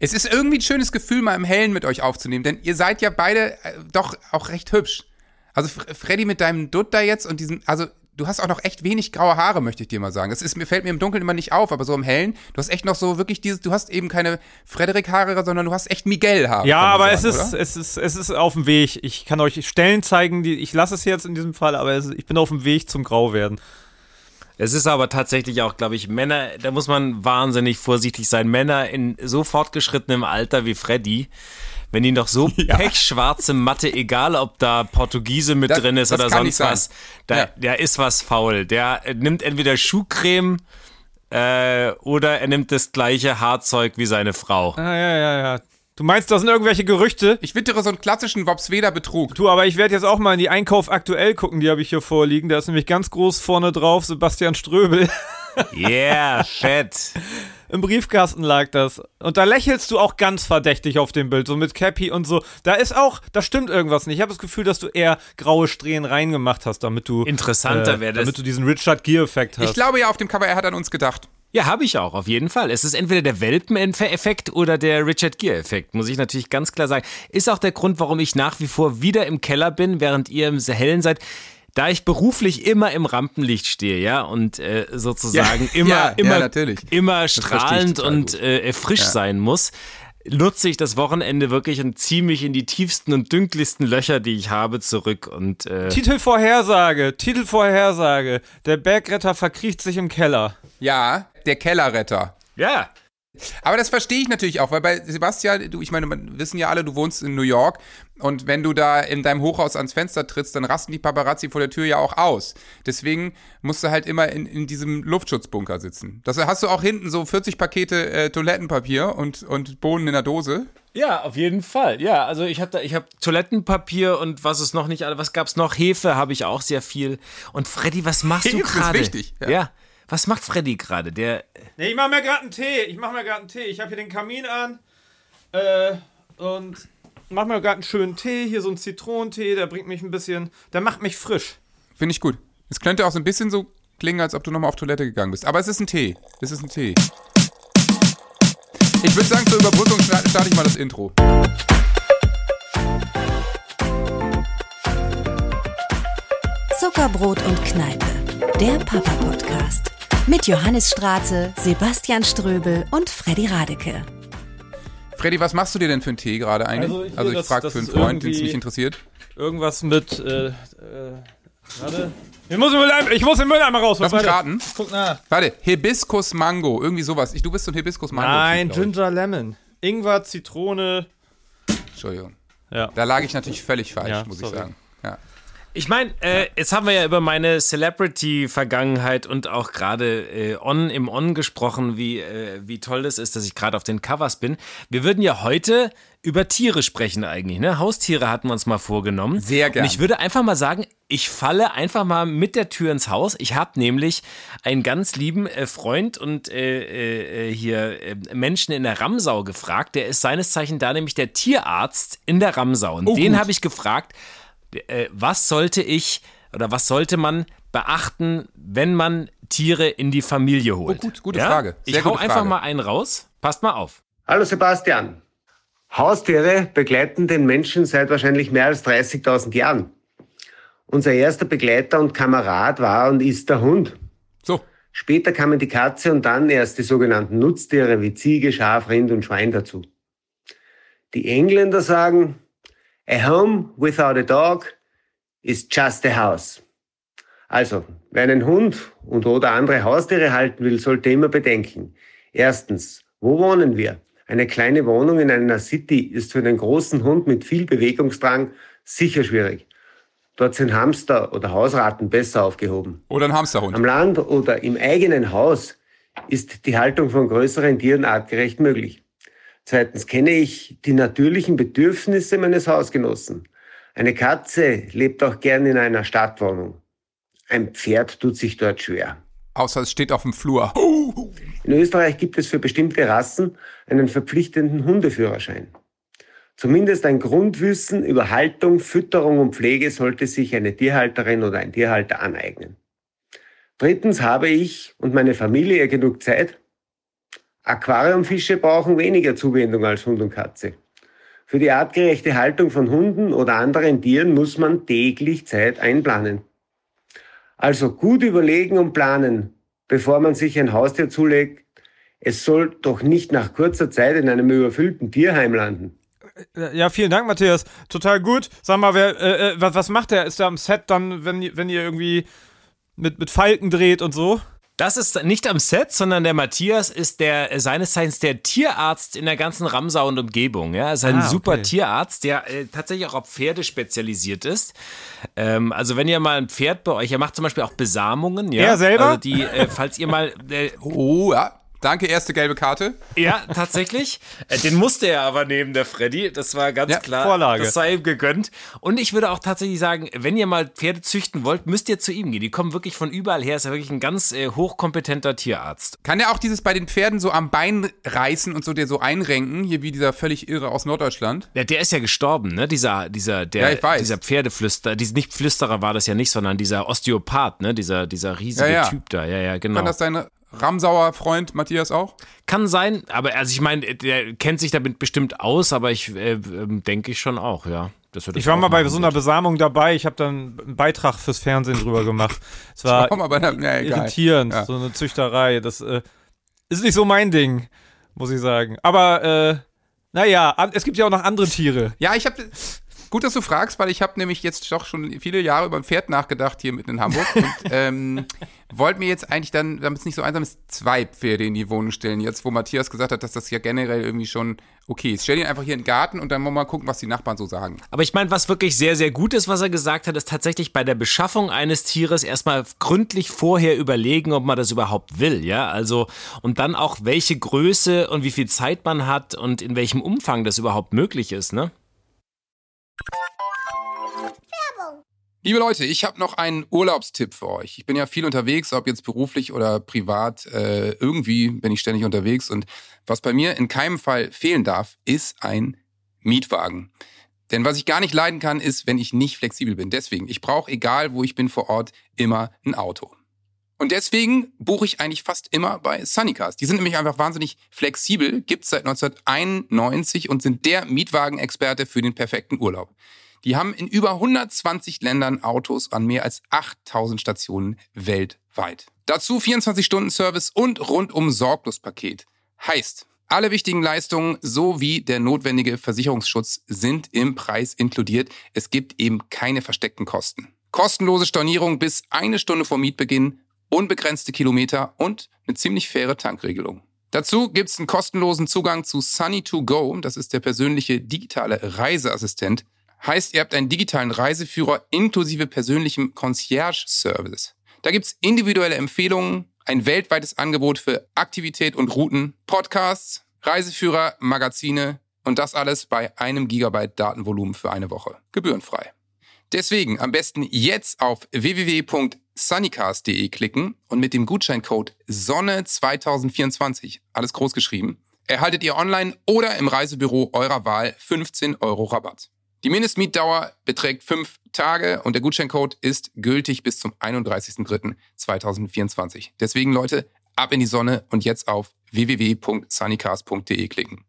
Es ist irgendwie ein schönes Gefühl, mal im Hellen mit euch aufzunehmen, denn ihr seid ja beide äh, doch auch recht hübsch. Also Freddy mit deinem Dutt da jetzt und diesem, also du hast auch noch echt wenig graue Haare, möchte ich dir mal sagen. Das ist, mir fällt mir im Dunkeln immer nicht auf, aber so im Hellen, du hast echt noch so wirklich dieses, du hast eben keine Frederik-Haare, sondern du hast echt Miguel-Haare. Ja, aber sagen, es, ist, es, ist, es ist auf dem Weg. Ich kann euch Stellen zeigen, die, ich lasse es jetzt in diesem Fall, aber es, ich bin auf dem Weg zum Grauwerden. Es ist aber tatsächlich auch, glaube ich, Männer, da muss man wahnsinnig vorsichtig sein. Männer in so fortgeschrittenem Alter wie Freddy, wenn die noch so ja. pechschwarze Matte, egal ob da Portugiese mit das, drin ist oder sonst was, da, ja. da ist was faul. Der nimmt entweder Schuhcreme äh, oder er nimmt das gleiche Haarzeug wie seine Frau. Ah, ja, ja, ja. Du meinst, das sind irgendwelche Gerüchte? Ich wittere so einen klassischen Wobsweder-Betrug. Du, aber ich werde jetzt auch mal in die Einkauf aktuell gucken, die habe ich hier vorliegen. Da ist nämlich ganz groß vorne drauf Sebastian Ströbel. Yeah, fett. Im Briefkasten lag das. Und da lächelst du auch ganz verdächtig auf dem Bild, so mit Cappy und so. Da ist auch, da stimmt irgendwas nicht. Ich habe das Gefühl, dass du eher graue Strähnen reingemacht hast, damit du. Interessanter äh, wäre das. Damit du diesen Richard Gere-Effekt hast. Ich glaube ja, auf dem Cover, er hat an uns gedacht. Ja, habe ich auch, auf jeden Fall. Es ist entweder der Welpen-Effekt oder der Richard Gere-Effekt, muss ich natürlich ganz klar sagen. Ist auch der Grund, warum ich nach wie vor wieder im Keller bin, während ihr im Hellen seid da ich beruflich immer im Rampenlicht stehe, ja, und äh, sozusagen ja, immer, ja, immer, ja, immer strahlend und äh, frisch sein muss, nutze ich das Wochenende wirklich und ziehe mich in die tiefsten und dünklichsten Löcher, die ich habe, zurück. Und, äh Titelvorhersage, Titelvorhersage. Der Bergretter verkriecht sich im Keller. Ja, der Kellerretter. Ja. Aber das verstehe ich natürlich auch, weil bei Sebastian, du, ich meine, wir wissen ja alle, du wohnst in New York und wenn du da in deinem Hochhaus ans Fenster trittst, dann rasten die Paparazzi vor der Tür ja auch aus. Deswegen musst du halt immer in, in diesem Luftschutzbunker sitzen. Das hast du auch hinten so 40 Pakete äh, Toilettenpapier und, und Bohnen in der Dose. Ja, auf jeden Fall. Ja, also ich habe da, ich habe Toilettenpapier und was ist noch nicht, was gab's noch? Hefe habe ich auch sehr viel. Und Freddy, was machst Hefe du gerade? ist wichtig. ja. ja. Was macht Freddy gerade? Der. Nee, ich mach mir gerade einen Tee. Ich mach mir gerade einen Tee. Ich habe hier den Kamin an. Äh, und mach mir gerade einen schönen Tee. Hier so einen Zitronentee. Der bringt mich ein bisschen. Der macht mich frisch. Finde ich gut. Es könnte auch so ein bisschen so klingen, als ob du nochmal auf Toilette gegangen bist. Aber es ist ein Tee. Es ist ein Tee. Ich würde sagen, zur Überbrückung starte ich mal das Intro. Zuckerbrot und Kneipe. Der Papa-Podcast. Mit Johannes Straße, Sebastian Ströbel und Freddy Radeke. Freddy, was machst du dir denn für einen Tee gerade eigentlich? Also ich, also ich frage für einen Freund, den es mich interessiert. Irgendwas mit, äh, äh, warte. Ich muss, Mülleimer, ich muss den Mülleimer raus. Lass mich raten. Guck nach. Warte, Hibiskus Mango, irgendwie sowas. Ich, du bist so ein Hibiskus Mango. Nein, Ginger Lemon. Ingwer, Zitrone. Entschuldigung. Ja. Da lag ich natürlich völlig falsch, ja, muss sorry. ich sagen. Ich meine, äh, jetzt haben wir ja über meine Celebrity-Vergangenheit und auch gerade äh, on, im On gesprochen, wie, äh, wie toll das ist, dass ich gerade auf den Covers bin. Wir würden ja heute über Tiere sprechen eigentlich. Ne? Haustiere hatten wir uns mal vorgenommen. Sehr gerne. Und ich würde einfach mal sagen, ich falle einfach mal mit der Tür ins Haus. Ich habe nämlich einen ganz lieben äh, Freund und äh, äh, hier äh, Menschen in der Ramsau gefragt. Der ist seines Zeichen da nämlich der Tierarzt in der Ramsau. Und oh, den habe ich gefragt, äh, was sollte ich oder was sollte man beachten, wenn man Tiere in die Familie holt? Oh, gut, gute ja? Frage. Sehr ich hau einfach mal einen raus. Passt mal auf. Hallo Sebastian. Haustiere begleiten den Menschen seit wahrscheinlich mehr als 30.000 Jahren. Unser erster Begleiter und Kamerad war und ist der Hund. So. Später kamen die Katze und dann erst die sogenannten Nutztiere wie Ziege, Schaf, Rind und Schwein dazu. Die Engländer sagen, A home without a dog is just a house. Also, wer einen Hund und oder andere Haustiere halten will, sollte immer bedenken. Erstens, wo wohnen wir? Eine kleine Wohnung in einer City ist für einen großen Hund mit viel Bewegungsdrang sicher schwierig. Dort sind Hamster oder Hausratten besser aufgehoben. Oder ein Hamsterhund. Am Land oder im eigenen Haus ist die Haltung von größeren Tieren artgerecht möglich. Zweitens kenne ich die natürlichen Bedürfnisse meines Hausgenossen. Eine Katze lebt auch gern in einer Stadtwohnung. Ein Pferd tut sich dort schwer. Außer es steht auf dem Flur. In Österreich gibt es für bestimmte Rassen einen verpflichtenden Hundeführerschein. Zumindest ein Grundwissen über Haltung, Fütterung und Pflege sollte sich eine Tierhalterin oder ein Tierhalter aneignen. Drittens habe ich und meine Familie genug Zeit, Aquariumfische brauchen weniger Zuwendung als Hund und Katze. Für die artgerechte Haltung von Hunden oder anderen Tieren muss man täglich Zeit einplanen. Also gut überlegen und planen, bevor man sich ein Haustier zulegt. Es soll doch nicht nach kurzer Zeit in einem überfüllten Tierheim landen. Ja, vielen Dank, Matthias. Total gut. Sag mal, wer, äh, äh was, macht der? Ist der am Set dann, wenn, wenn ihr irgendwie mit, mit Falken dreht und so? Das ist nicht am Set, sondern der Matthias ist der seines Zeichens der Tierarzt in der ganzen Ramsau und Umgebung. Ja, ist ein ah, okay. super Tierarzt, der äh, tatsächlich auch auf Pferde spezialisiert ist. Ähm, also wenn ihr mal ein Pferd bei euch, er macht zum Beispiel auch Besamungen. Ja, er selber. Also die, äh, falls ihr mal. Äh, oh ja. Danke, erste gelbe Karte. Ja, tatsächlich. Äh, den musste er aber nehmen, der Freddy. Das war ganz ja, klar. Vorlage. Das sei ihm gegönnt. Und ich würde auch tatsächlich sagen, wenn ihr mal Pferde züchten wollt, müsst ihr zu ihm gehen. Die kommen wirklich von überall her. Ist ja wirklich ein ganz äh, hochkompetenter Tierarzt. Kann er auch dieses bei den Pferden so am Bein reißen und so der so einrenken? Hier wie dieser völlig irre aus Norddeutschland? Ja, der ist ja gestorben, ne? Dieser, dieser, der, ja, ich weiß. dieser Pferdeflüster, dieser, nicht Flüsterer war das ja nicht, sondern dieser Osteopath, ne? Dieser, dieser riesige ja, ja. Typ da. Ja, ja, genau. Kann das deine Ramsauer Freund Matthias auch? Kann sein, aber also ich meine, der kennt sich damit bestimmt aus, aber ich äh, ähm, denke ich schon auch, ja. ich war mal bei so einer Besamung dabei, ich habe dann einen Beitrag fürs Fernsehen drüber gemacht. Es war, war einer, ja, irritierend, ja. so eine Züchterei. Das äh, ist nicht so mein Ding, muss ich sagen. Aber äh, naja, es gibt ja auch noch andere Tiere. Ja, ich habe Gut, dass du fragst, weil ich habe nämlich jetzt doch schon viele Jahre über ein Pferd nachgedacht hier mitten in Hamburg und ähm, wollte mir jetzt eigentlich dann, damit es nicht so einsam ist, zwei Pferde in die Wohnung stellen. Jetzt, wo Matthias gesagt hat, dass das ja generell irgendwie schon okay ist. Stell ihn einfach hier in den Garten und dann mal gucken, was die Nachbarn so sagen. Aber ich meine, was wirklich sehr, sehr gut ist, was er gesagt hat, ist tatsächlich bei der Beschaffung eines Tieres erstmal gründlich vorher überlegen, ob man das überhaupt will, ja. Also, und dann auch, welche Größe und wie viel Zeit man hat und in welchem Umfang das überhaupt möglich ist, ne? Liebe Leute, ich habe noch einen Urlaubstipp für euch. Ich bin ja viel unterwegs, ob jetzt beruflich oder privat. Äh, irgendwie bin ich ständig unterwegs und was bei mir in keinem Fall fehlen darf, ist ein Mietwagen. Denn was ich gar nicht leiden kann, ist, wenn ich nicht flexibel bin. Deswegen, ich brauche, egal wo ich bin vor Ort, immer ein Auto. Und deswegen buche ich eigentlich fast immer bei Sunnycars. Die sind nämlich einfach wahnsinnig flexibel, gibt's seit 1991 und sind der Mietwagenexperte für den perfekten Urlaub. Die haben in über 120 Ländern Autos an mehr als 8000 Stationen weltweit. Dazu 24-Stunden-Service und rundum Sorglospaket. Heißt, alle wichtigen Leistungen sowie der notwendige Versicherungsschutz sind im Preis inkludiert. Es gibt eben keine versteckten Kosten. Kostenlose Stornierung bis eine Stunde vor Mietbeginn, unbegrenzte Kilometer und eine ziemlich faire Tankregelung. Dazu gibt's einen kostenlosen Zugang zu Sunny2Go, das ist der persönliche digitale Reiseassistent Heißt, ihr habt einen digitalen Reiseführer inklusive persönlichem Concierge-Service. Da gibt's individuelle Empfehlungen, ein weltweites Angebot für Aktivität und Routen, Podcasts, Reiseführer, Magazine und das alles bei einem Gigabyte Datenvolumen für eine Woche. Gebührenfrei. Deswegen am besten jetzt auf www.sunnycast.de klicken und mit dem Gutscheincode Sonne2024, alles groß geschrieben, erhaltet ihr online oder im Reisebüro eurer Wahl 15 Euro Rabatt. Die Mindestmietdauer beträgt fünf Tage und der Gutscheincode ist gültig bis zum 31.03.2024. Deswegen, Leute, ab in die Sonne und jetzt auf www.sunnycast.de klicken.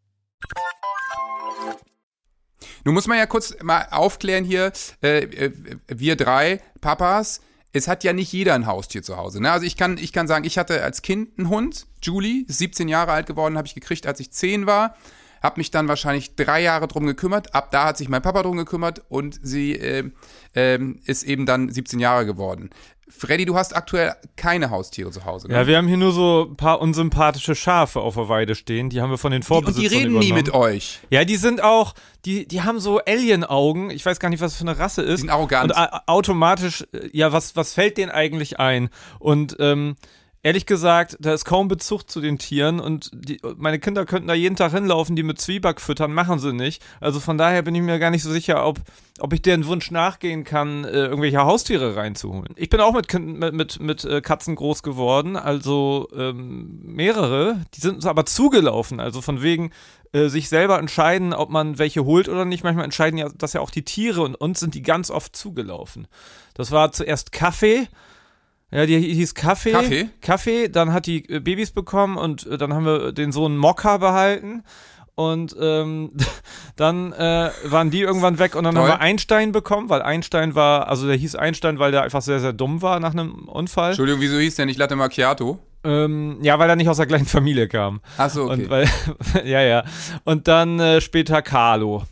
Nun muss man ja kurz mal aufklären hier, äh, äh, wir drei Papas, es hat ja nicht jeder ein Haustier zu Hause. Ne? Also ich kann, ich kann sagen, ich hatte als Kind einen Hund, Julie, 17 Jahre alt geworden, habe ich gekriegt, als ich 10 war habe mich dann wahrscheinlich drei Jahre drum gekümmert. Ab da hat sich mein Papa drum gekümmert und sie äh, äh, ist eben dann 17 Jahre geworden. Freddy, du hast aktuell keine Haustiere zu Hause. Ne? Ja, wir haben hier nur so ein paar unsympathische Schafe auf der Weide stehen. Die haben wir von den Vorbesitzern Und die reden übernommen. nie mit euch. Ja, die sind auch, die, die haben so Alien-Augen. Ich weiß gar nicht, was für eine Rasse ist. Die sind arrogant. Und automatisch, äh, ja, was, was fällt denen eigentlich ein? Und ähm, Ehrlich gesagt, da ist kaum Bezug zu den Tieren und die, meine Kinder könnten da jeden Tag hinlaufen, die mit Zwieback füttern, machen sie nicht. Also von daher bin ich mir gar nicht so sicher, ob, ob ich deren Wunsch nachgehen kann, äh, irgendwelche Haustiere reinzuholen. Ich bin auch mit, mit, mit, mit äh, Katzen groß geworden, also ähm, mehrere, die sind uns aber zugelaufen, also von wegen äh, sich selber entscheiden, ob man welche holt oder nicht. Manchmal entscheiden ja das ja auch die Tiere und uns sind die ganz oft zugelaufen. Das war zuerst Kaffee Ja, die hieß Kaffee. Kaffee? Kaffee, dann hat die äh, Babys bekommen und äh, dann haben wir den Sohn Mokka behalten. Und ähm, dann äh, waren die irgendwann weg und dann Toll. haben wir Einstein bekommen, weil Einstein war, also der hieß Einstein, weil der einfach sehr, sehr dumm war nach einem Unfall. Entschuldigung, wieso hieß der nicht Latte Macchiato? Ähm, ja, weil er nicht aus der gleichen Familie kam. Ach so, okay. Und weil, ja, ja. Und dann äh, später Carlo.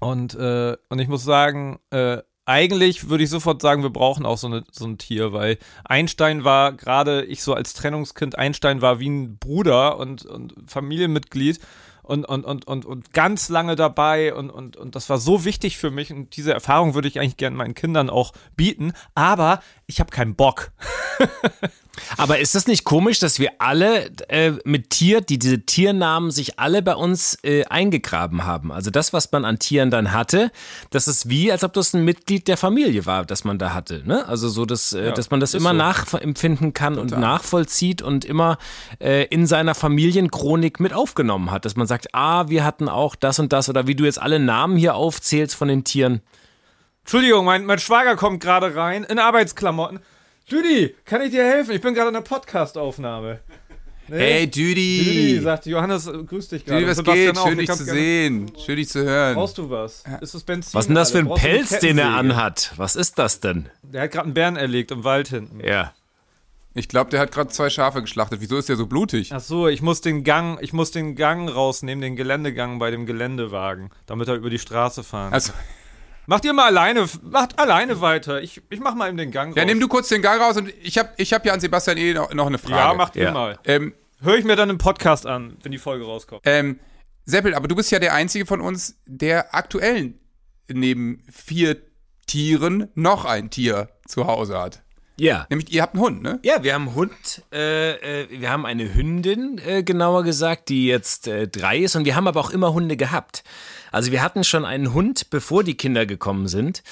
Und, äh, und ich muss sagen, äh, eigentlich würde ich sofort sagen, wir brauchen auch so, eine, so ein Tier, weil Einstein war gerade, ich so als Trennungskind, Einstein war wie ein Bruder und, und Familienmitglied und, und, und, und, und ganz lange dabei und, und, und das war so wichtig für mich und diese Erfahrung würde ich eigentlich gerne meinen Kindern auch bieten, aber ich habe keinen Bock. Aber ist das nicht komisch, dass wir alle äh, mit Tier, die diese Tiernamen sich alle bei uns äh, eingegraben haben? Also das, was man an Tieren dann hatte, das ist wie, als ob das ein Mitglied der Familie war, das man da hatte. Ne? Also so, dass, äh, dass man das immer so. nachempfinden kann und nachvollzieht und immer äh, in seiner Familienchronik mit aufgenommen hat. Dass man sagt, ah, wir hatten auch das und das oder wie du jetzt alle Namen hier aufzählst von den Tieren. Entschuldigung, mein, mein Schwager kommt gerade rein in Arbeitsklamotten. Judy, kann ich dir helfen? Ich bin gerade in einer Podcast-Aufnahme. Nee? Hey, Judy! Judy, sagt Johannes, grüß dich gerade. Judy, was geht? auch. Schön, Ich dich zu gerne- sehen. Schön, dich zu hören. Brauchst du was? Ist das Benzin? Was ist denn das für ein Brauchst Pelz, den er anhat? Was ist das denn? Der hat gerade einen Bären erlegt im Wald hinten. Ja. Ich glaube, der hat gerade zwei Schafe geschlachtet. Wieso ist der so blutig? Ach so, ich muss den Gang, ich muss den Gang rausnehmen, den Geländegang bei dem Geländewagen, damit er über die Straße fahren. Also, Macht ihr mal alleine, macht alleine weiter. Ich, ich mach mal eben den Gang ja, raus. nimm du kurz den Gang raus und ich habe ich hab ja an Sebastian eh noch, noch eine Frage. Ja, macht Ja. ihr mal. Ähm, Hör ich mir dann im Podcast an, wenn die Folge rauskommt. ähm, Seppel, aber du bist ja der Einzige von uns, der aktuell neben vier Tieren noch ein Tier zu Hause hat. Ja. Nämlich, ihr habt einen Hund, ne? Ja, wir haben einen Hund, äh, äh, wir haben eine Hündin, äh, genauer gesagt, die jetzt äh, drei ist und wir haben aber auch immer Hunde gehabt. Also wir hatten schon einen Hund, bevor die Kinder gekommen sind.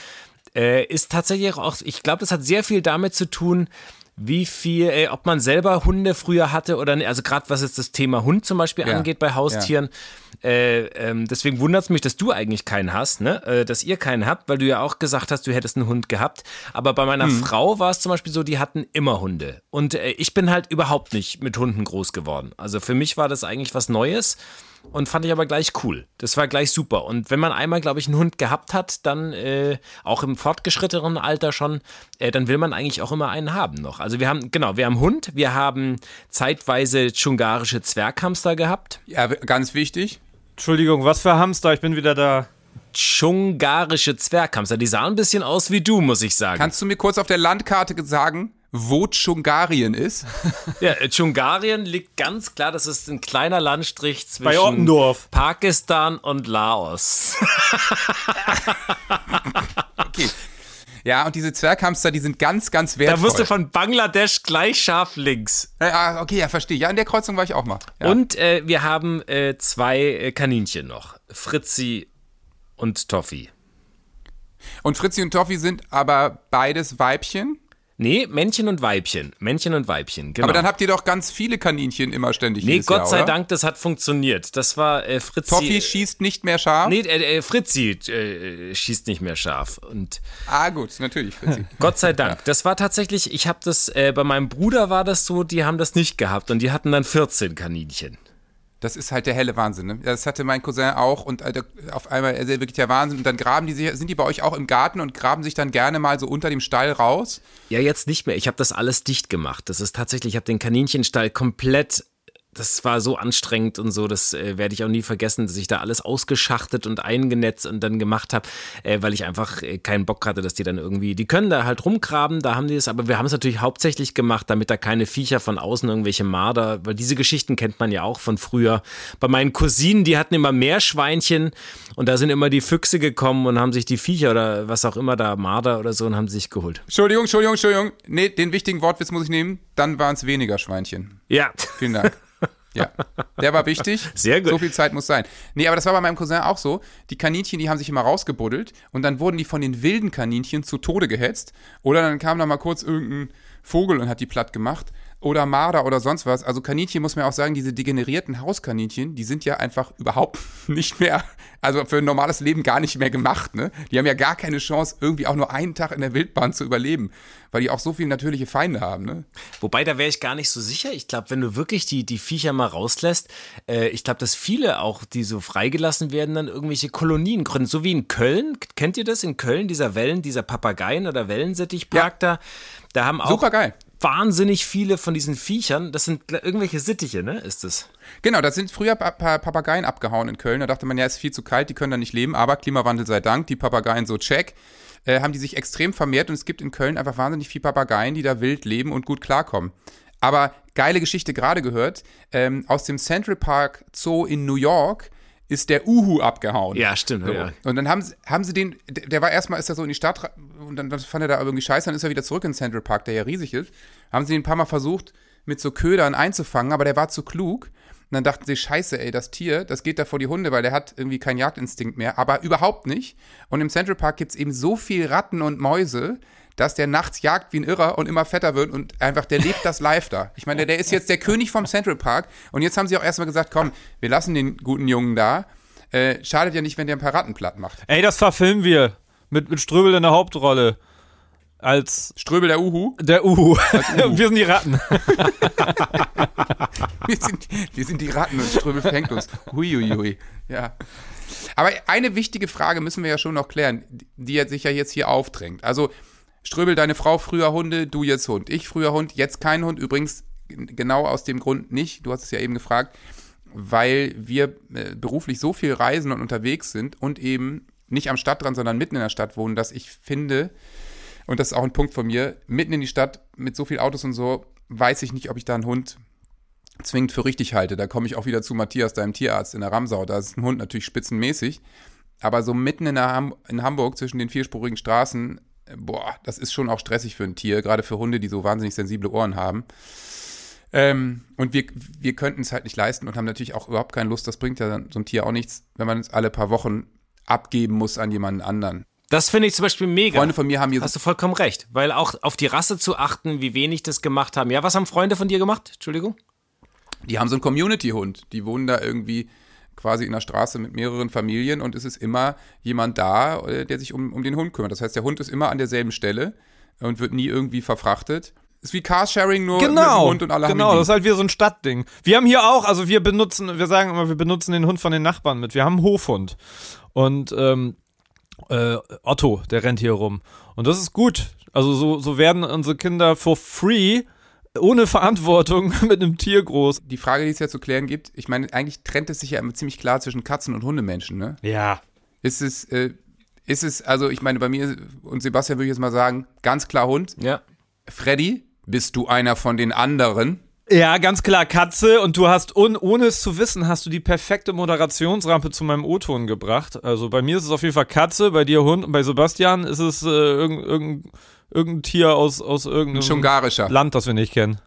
Äh, ist tatsächlich auch, ich glaube, das hat sehr viel damit zu tun, wie viel, äh, ob man selber Hunde früher hatte oder nicht. Also gerade was jetzt das Thema Hund zum Beispiel Ja, angeht bei Haustieren. Äh, ähm, deswegen wundert es mich, dass du eigentlich keinen hast, ne? Äh, dass ihr keinen habt, weil du ja auch gesagt hast, du hättest einen Hund gehabt. Aber bei meiner Frau war es zum Beispiel so, die hatten immer Hunde. Und äh, ich bin halt überhaupt nicht mit Hunden groß geworden. Also für mich war das eigentlich was Neues und fand ich aber gleich cool. Das war gleich super. Und wenn man einmal, glaube ich, einen Hund gehabt hat, dann äh, auch im fortgeschrittenen Alter schon, äh, dann will man eigentlich auch immer einen haben noch. Also wir haben, genau, wir haben Hund, wir haben zeitweise tschungarische Zwerghamster gehabt. Ja, ganz wichtig. Entschuldigung, was für Hamster? Ich bin wieder da. Tschungarische Zwerghamster, die sahen ein bisschen aus wie du, muss ich sagen. Kannst du mir kurz auf der Landkarte sagen, wo Tschungarien ist? ja, Tschungarien liegt ganz klar, das ist ein kleiner Landstrich zwischen Bei Ottendorf. Pakistan und Laos. Okay. Ja, und diese Zwerghamster, die sind ganz, ganz Da wertvoll. wirst du von Bangladesch gleich scharf links. Äh, ah, okay, ja, verstehe. Ja, in der Kreuzung war ich auch mal. Ja. Und äh, wir haben äh, zwei äh, Kaninchen noch. Fritzi und Toffi. und Fritzi und Toffi sind aber beides Weibchen. Nee, Männchen und Weibchen. Männchen und Weibchen, genau. Aber dann habt ihr doch ganz viele Kaninchen immer ständig nee, Gott Jahr, sei oder? Dank, das hat funktioniert. Das war äh, Fritzi. Toffi schießt nicht mehr scharf? Nee, äh, äh, Fritzi äh, schießt nicht mehr scharf. Und Ah, gut, natürlich, Fritzi. Gott sei Dank. Das war tatsächlich, ich habe das, äh, bei meinem Bruder war das so, die haben das nicht gehabt und die hatten dann 14 Kaninchen. Das ist halt der helle Wahnsinn. Ne? Das hatte mein Cousin auch und äh, auf einmal ist er wirklich der Wahnsinn. Und dann graben die sich, sind die bei euch auch im Garten und graben sich dann gerne mal so unter dem Stall raus. Ja, jetzt nicht mehr. Ich habe das alles dicht gemacht. Das ist tatsächlich, ich habe den Kaninchenstall komplett. Das war so anstrengend und so, das äh, werde ich auch nie vergessen, dass ich da alles ausgeschachtet und eingenetzt und dann gemacht habe, äh, weil ich einfach äh, keinen Bock hatte, dass die dann irgendwie, die können da halt rumgraben, da haben die es, aber wir haben es natürlich hauptsächlich gemacht, damit da keine Viecher von außen, irgendwelche Marder, weil diese Geschichten kennt man ja auch von früher. Bei meinen Cousinen, die hatten immer Meerschweinchen und da sind immer die Füchse gekommen und haben sich die Viecher oder was auch immer da, Marder oder so, und haben sich geholt. Entschuldigung, Entschuldigung, Entschuldigung. Nee, den wichtigen Wortwitz muss ich nehmen. Dann waren es weniger Schweinchen. Ja. Vielen Dank. Ja, der war wichtig. Sehr gut. So viel Zeit muss sein. Nee, aber das war bei meinem Cousin auch so. Die Kaninchen, die haben sich immer rausgebuddelt und dann wurden die von den wilden Kaninchen zu Tode gehetzt. Oder dann kam da mal kurz irgendein Vogel und hat die platt gemacht. Oder Marder oder sonst was. Also Kaninchen muss man auch sagen, diese degenerierten Hauskaninchen, die sind ja einfach überhaupt nicht mehr, also für ein normales Leben gar nicht mehr gemacht. Ne? Die haben ja gar keine Chance, irgendwie auch nur einen Tag in der Wildbahn zu überleben, weil die auch so viele natürliche Feinde haben. Ne? Wobei, da wäre ich gar nicht so sicher. Ich glaube, wenn du wirklich die, die Viecher mal rauslässt, äh, ich glaube, dass viele auch, die so freigelassen werden, dann irgendwelche Kolonien gründen. So wie in Köln. Kennt ihr das in Köln, dieser Wellen, dieser Papageien- oder Wellensittichpark Ja. da? Da haben auch Super geil. Wahnsinnig viele von diesen Viechern. Das sind irgendwelche Sittiche, ne? Ist das? Genau, da sind früher pa pa Papageien abgehauen in Köln. Da dachte man, ja, ist viel zu kalt, die können da nicht leben. Aber Klimawandel sei Dank, die Papageien so check, äh, haben die sich extrem vermehrt. Und es gibt in Köln einfach wahnsinnig viele Papageien, die da wild leben und gut klarkommen. Aber geile Geschichte gerade gehört, ähm, aus dem Central Park Zoo in New York ist der Uhu abgehauen. Ja, stimmt. So. Ja. Und dann haben sie, haben sie den, der war erstmal, ist er so in die Stadt und dann, fand er da irgendwie scheiße, dann ist er wieder zurück in Central Park, der ja riesig ist. Haben sie ihn ein paar Mal versucht, mit so Ködern einzufangen, aber der war zu klug. Und dann dachten sie, scheiße, ey, das Tier, das geht da vor die Hunde, weil der hat irgendwie keinen Jagdinstinkt mehr, aber überhaupt nicht. Und im Central Park gibt's eben so viel Ratten und Mäuse, dass der nachts jagt wie ein Irrer und immer fetter wird und einfach, der lebt das live da. Ich meine, der, der ist jetzt der König vom Central Park und jetzt haben sie auch erstmal gesagt, komm, wir lassen den guten Jungen da. Äh, schadet ja nicht, wenn der ein paar Ratten platt macht. Ey, das verfilmen wir. Mit, mit Ströbel in der Hauptrolle. Als Ströbel der Uhu. der Uhu. Und wir sind die Ratten. Wir sind, wir sind die Ratten und Ströbel fängt uns. Huiuiui. Ja. Aber eine wichtige Frage müssen wir ja schon noch klären, die sich ja jetzt hier aufdrängt. Also, Ströbel, deine Frau früher Hunde, du jetzt Hund. Ich früher Hund, jetzt kein Hund. Übrigens genau aus dem Grund nicht. Du hast es ja eben gefragt, weil wir äh, beruflich so viel reisen und unterwegs sind und eben nicht am Stadtrand, sondern mitten in der Stadt wohnen, dass ich finde, und das ist auch ein Punkt von mir, mitten in die Stadt mit so viel Autos und so, weiß ich nicht, ob ich da einen Hund zwingend für richtig halte. Da komme ich auch wieder zu Matthias, deinem Tierarzt in der Ramsau. Da ist ein Hund natürlich spitzenmäßig. Aber so mitten in, Ham in Hamburg zwischen den vierspurigen Straßen, boah, das ist schon auch stressig für ein Tier, gerade für Hunde, die so wahnsinnig sensible Ohren haben. Ähm, und wir, wir könnten es halt nicht leisten und haben natürlich auch überhaupt keine Lust. Das bringt ja so ein Tier auch nichts, wenn man es alle paar Wochen abgeben muss an jemanden anderen. Das finde ich zum Beispiel mega. Freunde von mir haben hier Hast du vollkommen recht. Weil auch auf die Rasse zu achten, wie wenig das gemacht haben. Ja, was haben Freunde von dir gemacht? Entschuldigung. Die haben so einen Community-Hund. Die wohnen da irgendwie quasi in der Straße mit mehreren Familien und es ist immer jemand da, äh, der sich um, um den Hund kümmert. Das heißt, der Hund ist immer an derselben Stelle und wird nie irgendwie verfrachtet. Ist wie Carsharing, nur mit Genau, Hund und alle genau, haben ihn das ist halt wie so ein Stadtding. Wir haben hier auch, also wir benutzen, wir sagen immer, wir benutzen den Hund von den Nachbarn mit. Wir haben einen Hofhund und ähm, äh, Otto, der rennt hier rum und das ist gut. Also so, so werden unsere Kinder for free ohne Verantwortung mit einem Tier groß. Die Frage, die es ja zu klären gibt, ich meine, eigentlich trennt es sich ja immer ziemlich klar zwischen Katzen und Hundemenschen, ne? Ja. Ist es, äh, ist es, also ich meine, bei mir und Sebastian würde ich jetzt mal sagen, ganz klar Hund. Ja. Freddy, bist du einer von den anderen? Ja, ganz klar, Katze. Und du hast, un, ohne es zu wissen, hast du die perfekte Moderationsrampe zu meinem O-Ton gebracht. Also bei mir ist es auf jeden Fall Katze, bei dir Hund und bei Sebastian ist es äh, irgendein, irgendein, irgendein Tier aus, aus irgendeinem. Land, das wir nicht kennen.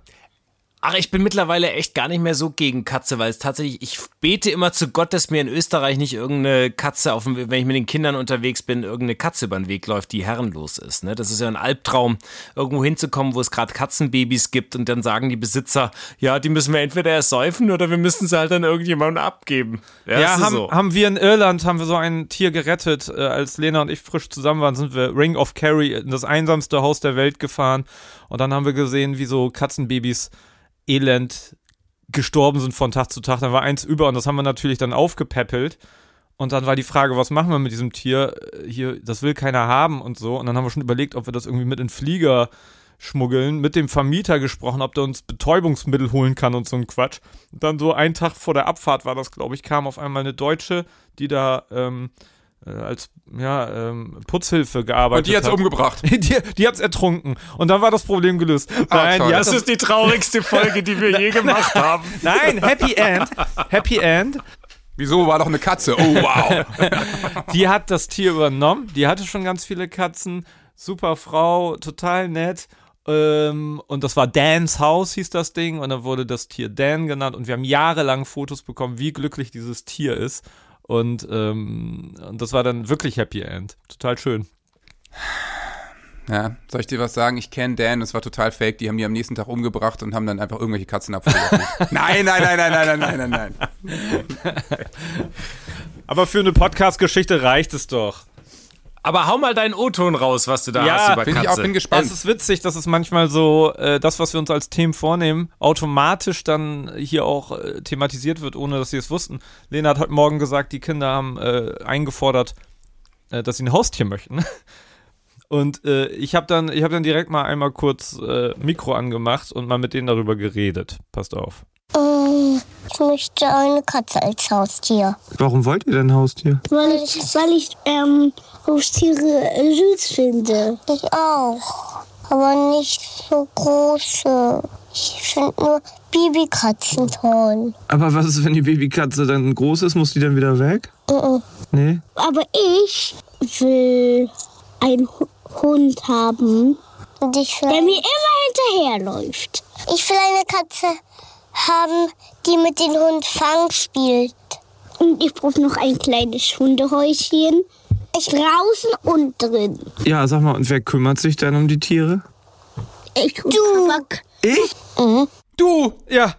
Ach, ich bin mittlerweile echt gar nicht mehr so gegen Katze, weil es tatsächlich, ich bete immer zu Gott, dass mir in Österreich nicht irgendeine Katze, auf wenn ich mit den Kindern unterwegs bin, irgendeine Katze über den Weg läuft, die herrenlos ist. Ne? Das ist ja ein Albtraum, irgendwo hinzukommen, wo es gerade Katzenbabys gibt und dann sagen die Besitzer, ja, die müssen wir entweder ersäufen oder wir müssen sie halt dann irgendjemandem abgeben. Ja, das ist haben, so. haben wir in Irland, haben wir so ein Tier gerettet. Äh, als Lena und ich frisch zusammen waren, sind wir Ring of Kerry in das einsamste Haus der Welt gefahren. Und dann haben wir gesehen, wie so Katzenbabys elend gestorben sind von Tag zu Tag. Dann war eins über und das haben wir natürlich dann aufgepäppelt. Und dann war die Frage, was machen wir mit diesem Tier? Äh, Hier, das will keiner haben und so. Und dann haben wir schon überlegt, ob wir das irgendwie mit in den Flieger schmuggeln, mit dem Vermieter gesprochen, ob der uns Betäubungsmittel holen kann und so ein Quatsch. Und dann so einen Tag vor der Abfahrt war das, glaube ich, kam auf einmal eine Deutsche, die da ähm, äh, als ja, ähm, Putzhilfe gearbeitet Und die hat's hat. umgebracht. Die, die hat's ertrungen. Und dann war das Problem gelöst. Nein, toll. die hat das ist die traurigste Folge, die wir je gemacht haben. Nein, Happy End. Happy End. Wieso war doch eine Katze? Oh, wow. Die hat das Tier übernommen. Die hatte schon ganz viele Katzen. Super Frau, total nett. Ähm, und das war Dans Haus, hieß das Ding. Und dann wurde das Tier Dan genannt. Und wir haben jahrelang Fotos bekommen, wie glücklich dieses Tier ist. Und, ähm, und das war dann wirklich Happy End. Total schön. Ja, soll ich dir was sagen? Ich kenne Dan, das war total fake. Die haben die am nächsten Tag umgebracht und haben dann einfach irgendwelche Katzen abgeworfen. nein, nein, nein, nein, nein, nein, nein, nein, nein. Aber für eine Podcast-Geschichte reicht es doch. Aber hau mal deinen O-Ton raus, was du da Ja, hast über Bin ich Katze. auch, bin gespannt. Es ist witzig, dass es manchmal so, äh, das, was wir uns als Themen vornehmen, automatisch dann hier auch äh, thematisiert wird, ohne dass sie es wussten. Lena hat heute Morgen gesagt, die Kinder haben äh, eingefordert, äh, dass sie ein Haustier möchten. Und äh, ich habe dann, ich hab dann direkt mal einmal kurz äh, Mikro angemacht und mal mit denen darüber geredet. Passt auf. Ähm, Ich möchte eine Katze als Haustier. Warum wollt ihr denn Haustier? Weil ich, weil ich ähm, Haustiere äh, süß finde. Ich auch. Aber nicht so große. Ich finde nur Babykatzen toll. Aber was ist, wenn die Babykatze dann groß ist? Muss die dann wieder weg? Mhm. Nee? Aber ich will einen Hu- Hund haben, der mir immer hinterherläuft. Ich will eine Katze haben, die mit dem Hund Fang spielt. Und ich brauche noch ein kleines Hundehäuschen. Draußen und drin. Ja, sag mal, und wer kümmert sich dann um die Tiere? Ich du. Ich? Du! Ja,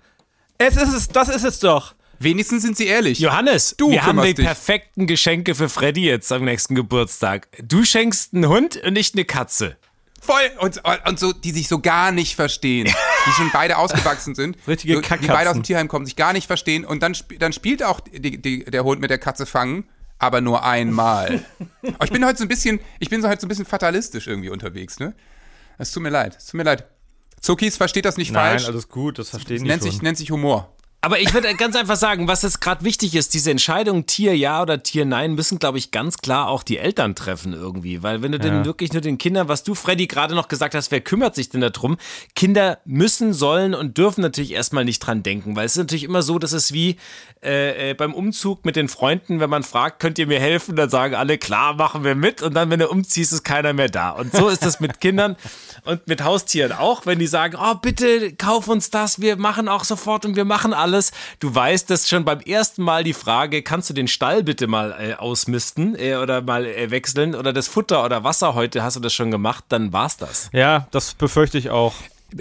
es ist es, das ist es doch. Wenigstens sind sie ehrlich. Johannes, Du wir haben die dich. perfekten Geschenke für Freddy jetzt am nächsten Geburtstag. Du schenkst einen Hund und ich eine Katze. Voll. Und, und so, die sich so gar nicht verstehen. Die schon beide ausgewachsen sind. Richtige so, Die beide aus dem Tierheim kommen, sich gar nicht verstehen. Und dann, sp dann spielt auch die, die, der Hund mit der Katze fangen, aber nur einmal. aber ich bin heute so ein bisschen, ich bin so halt so ein bisschen fatalistisch irgendwie unterwegs, ne? Es tut mir leid. Es tut mir leid. Zuckis versteht das nicht Nein, falsch. alles gut, das verstehen Es die nennt schon. sich, nennt sich Humor. Aber ich würde ganz einfach sagen, was jetzt gerade wichtig ist, diese Entscheidung Tier ja oder Tier nein, müssen, glaube ich, ganz klar auch die Eltern treffen irgendwie. Weil wenn du denn wirklich nur den Kindern, was du, Freddy, gerade noch gesagt hast, wer kümmert sich denn darum? Kinder müssen, sollen und dürfen natürlich erstmal nicht dran denken, weil es ist natürlich immer so, dass es wie äh, äh, beim Umzug mit den Freunden, wenn man fragt, könnt ihr mir helfen, dann sagen alle, klar, machen wir mit und dann, wenn du umziehst, ist keiner mehr da. Und so ist das mit Kindern und mit Haustieren auch, wenn die sagen, oh, bitte kauf uns das, wir machen auch sofort und wir machen alles. Du weißt, dass schon beim ersten Mal die Frage, kannst du den Stall bitte mal äh, ausmisten äh, oder mal äh, wechseln oder das Futter oder Wasser heute, hast du das schon gemacht, dann war's das. Ja, das befürchte ich auch.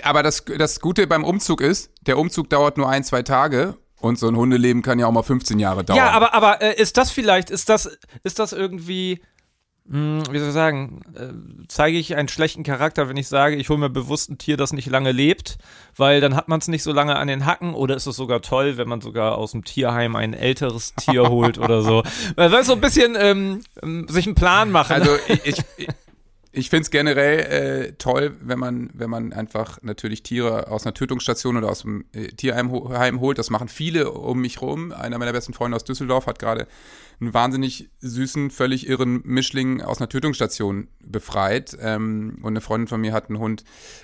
Aber das, das Gute beim Umzug ist, der Umzug dauert nur ein, zwei Tage. Und so ein Hundeleben kann ja auch mal 15 Jahre dauern. Ja, aber, aber äh, ist das vielleicht, ist das, ist das irgendwie, wie soll ich sagen, äh, zeige ich einen schlechten Charakter, wenn ich sage, ich hole mir bewusst ein Tier, das nicht lange lebt, weil dann hat man es nicht so lange an den Hacken oder ist es sogar toll, wenn man sogar aus dem Tierheim ein älteres Tier holt oder so. Weil so ein bisschen ähm, sich einen Plan machen. Also ich, ich, ich finde es generell äh, toll, wenn man, wenn man einfach natürlich Tiere aus einer Tötungsstation oder aus dem äh, Tierheim ho- Heim holt. Das machen viele um mich rum. Einer meiner besten Freunde aus Düsseldorf hat gerade einen wahnsinnig süßen, völlig irren Mischling aus einer Tötungsstation befreit. Ähm, und eine Freundin von mir hat einen Hund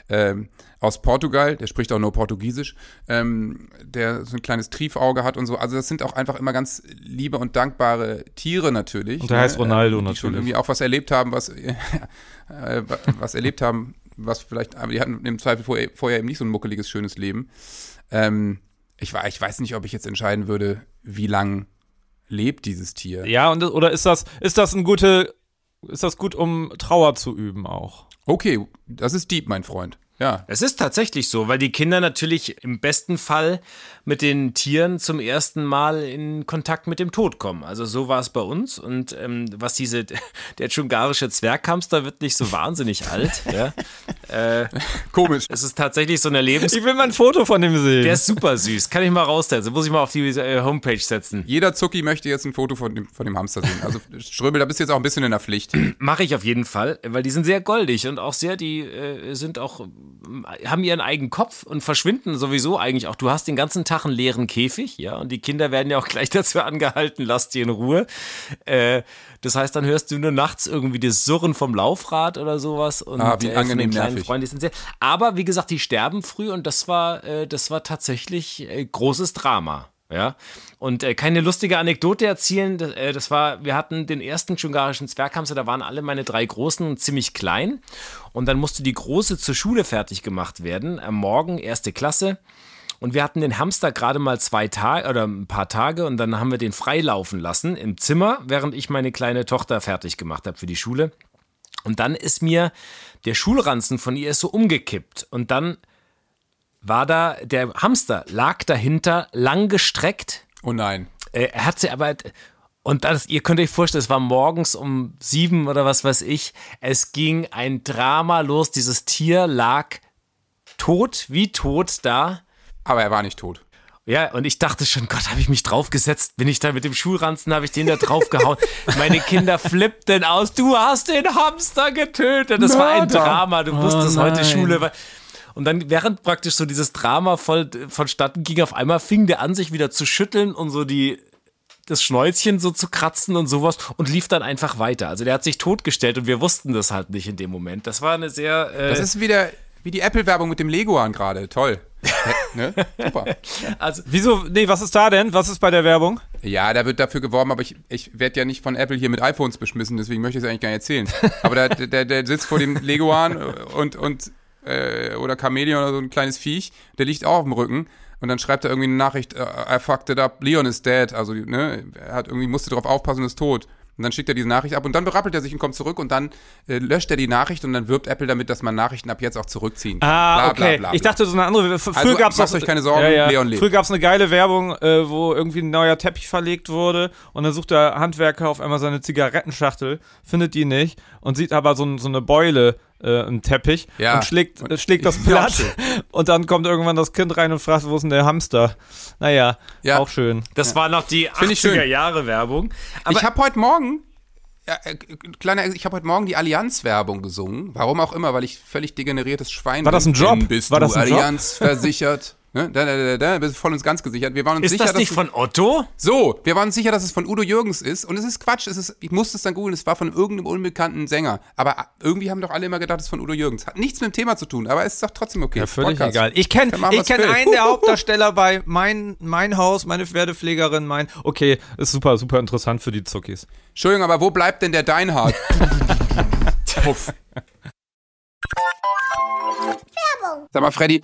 ähm, aus Portugal, der spricht auch nur Portugiesisch, ähm, der so ein kleines Triefauge hat und so. Also das sind auch einfach immer ganz liebe und dankbare Tiere natürlich. Und der heißt Ronaldo ähm, die schon natürlich. irgendwie auch was erlebt haben, was, äh, was erlebt haben, was vielleicht, aber die hatten im Zweifel vorher, vorher eben nicht so ein muckeliges, schönes Leben. Ähm, ich, wa- ich weiß nicht, ob ich jetzt entscheiden würde, wie lang lebt dieses Tier. ja, und oder ist das, ist das ein gute, ist das gut, um Trauer zu üben auch? Okay, das ist deep, mein Freund. Ja. Es ist tatsächlich so, weil die Kinder natürlich im besten Fall mit den Tieren zum ersten Mal in Kontakt mit dem Tod kommen. Also so war es bei uns. Und ähm, was diese, der dschungarische Zwerghamster wird nicht so wahnsinnig alt. Ja. Äh, Komisch. es ist tatsächlich so eine Lebens... Ich will mal ein Foto von dem sehen. Der ist super süß. Kann ich mal raussetzen. Muss ich mal auf die äh, Homepage setzen. Jeder Zucki möchte jetzt ein Foto von dem, von dem Hamster sehen. Also Ströbel, da bist du jetzt auch ein bisschen in der Pflicht. Mache ich auf jeden Fall, weil die sind sehr goldig und auch sehr, die äh, sind auch, haben ihren eigenen Kopf und verschwinden sowieso eigentlich auch. Du hast den ganzen Tag einen leeren Käfig, ja, und die Kinder werden ja auch gleich dazu angehalten, lass die in Ruhe. Äh, das heißt, dann hörst du nur nachts irgendwie das Surren vom Laufrad oder sowas und Ah, wie äh, von angenehm den kleinen nervig. Sehr. Aber wie gesagt, die sterben früh und das war, äh, das war tatsächlich äh, großes Drama. Ja, und äh, keine lustige Anekdote erzählen. Das, äh, das war, wir hatten den ersten dschungarischen Zwerghamster, da waren alle meine drei Großen ziemlich klein. Und dann musste die Große zur Schule fertig gemacht werden. Am Morgen, erste Klasse. Und wir hatten den Hamster gerade mal zwei Tage oder ein paar Tage und dann haben wir den freilaufen lassen im Zimmer, während ich meine kleine Tochter fertig gemacht habe für die Schule. Und dann ist mir der Schulranzen von ihr so umgekippt. Und dann war da, der Hamster lag dahinter, lang gestreckt. Oh nein. Äh, Er hat sie aber. Und das, ihr könnt euch vorstellen, es war morgens um sieben oder was weiß ich. Es ging ein Drama los. Dieses Tier lag tot, wie tot da. Aber er war nicht tot. Ja, und ich dachte schon, Gott, habe ich mich draufgesetzt? Bin ich da mit dem Schulranzen, habe ich den da draufgehauen? Meine Kinder flippten aus, du hast den Hamster getötet. Das war ein Mörder. Drama, du wusstest heute nein. Schule. Und dann, während praktisch so dieses Drama voll vonstatten ging, auf einmal fing der an, sich wieder zu schütteln und so die, das Schnäuzchen so zu kratzen und sowas und lief dann einfach weiter. Also der hat sich totgestellt und wir wussten das halt nicht in dem Moment. Das war eine sehr. Äh, Das ist wieder wie die Apple-Werbung mit dem Leguan gerade. Toll. ne? Super. also, Wieso? Nee, was ist da denn? Was ist bei der Werbung? Ja, da wird dafür geworben, aber ich, ich werde ja nicht von Apple hier mit iPhones beschmissen, deswegen möchte ich es eigentlich gar nicht erzählen. Aber der, der, der sitzt vor dem Leguan und, und äh, oder Chamäleon oder so ein kleines Viech, der liegt auch auf dem Rücken und dann schreibt er irgendwie eine Nachricht, äh, I fucked it up, Leon is dead. Also, ne, er hat irgendwie, musste drauf aufpassen und ist tot. Und dann schickt er diese Nachricht ab und dann berappelt er sich und kommt zurück und dann äh, löscht er die Nachricht und dann wirbt Apple damit, dass man Nachrichten ab jetzt auch zurückziehen kann. Ah, Bla, okay. bla, bla, Ich dachte, so eine andere. Früher Also, gab's macht euch keine Sorgen, Leon lebt. Früher gab es eine geile Werbung, äh, wo irgendwie ein neuer Teppich verlegt wurde und dann sucht der Handwerker auf einmal seine Zigarettenschachtel, findet die nicht und sieht aber so, so eine Beule äh, im Teppich Ja. und schlägt, Und- schlägt das platt und dann kommt irgendwann das Kind rein und fragt, wo ist denn der Hamster? Naja, Ja. auch schön. das war noch die Find ich schön. 80er Jahre Werbung. Aber ich habe heute Morgen, ja, äh, kleiner, ich habe heute Morgen die Allianz-Werbung gesungen. Warum auch immer, weil ich völlig degeneriertes Schwein War das bin. ein Job? Bist War das ein Job? Allianz versichert? Ne? Da, da, da, da, bist voll uns ganz gesichert. Wir waren uns ist sicher, das nicht von Otto? so, wir waren uns sicher, dass es von Udo Jürgens ist und es ist Quatsch. Es ist, ich musste es dann googeln, es war von irgendeinem unbekannten Sänger. Aber irgendwie haben doch alle immer gedacht, es ist von Udo Jürgens. Hat nichts mit dem Thema zu tun, aber es ist doch trotzdem okay. Ja, völlig Podcast. egal. Ich kenne ich kenn einen der Hauptdarsteller bei mein, mein Haus, meine Pferdepflegerin, mein. Okay, ist super, super interessant für die Zuckis. Entschuldigung, aber wo bleibt denn der Deinhard? Puff. Sag mal, Freddy,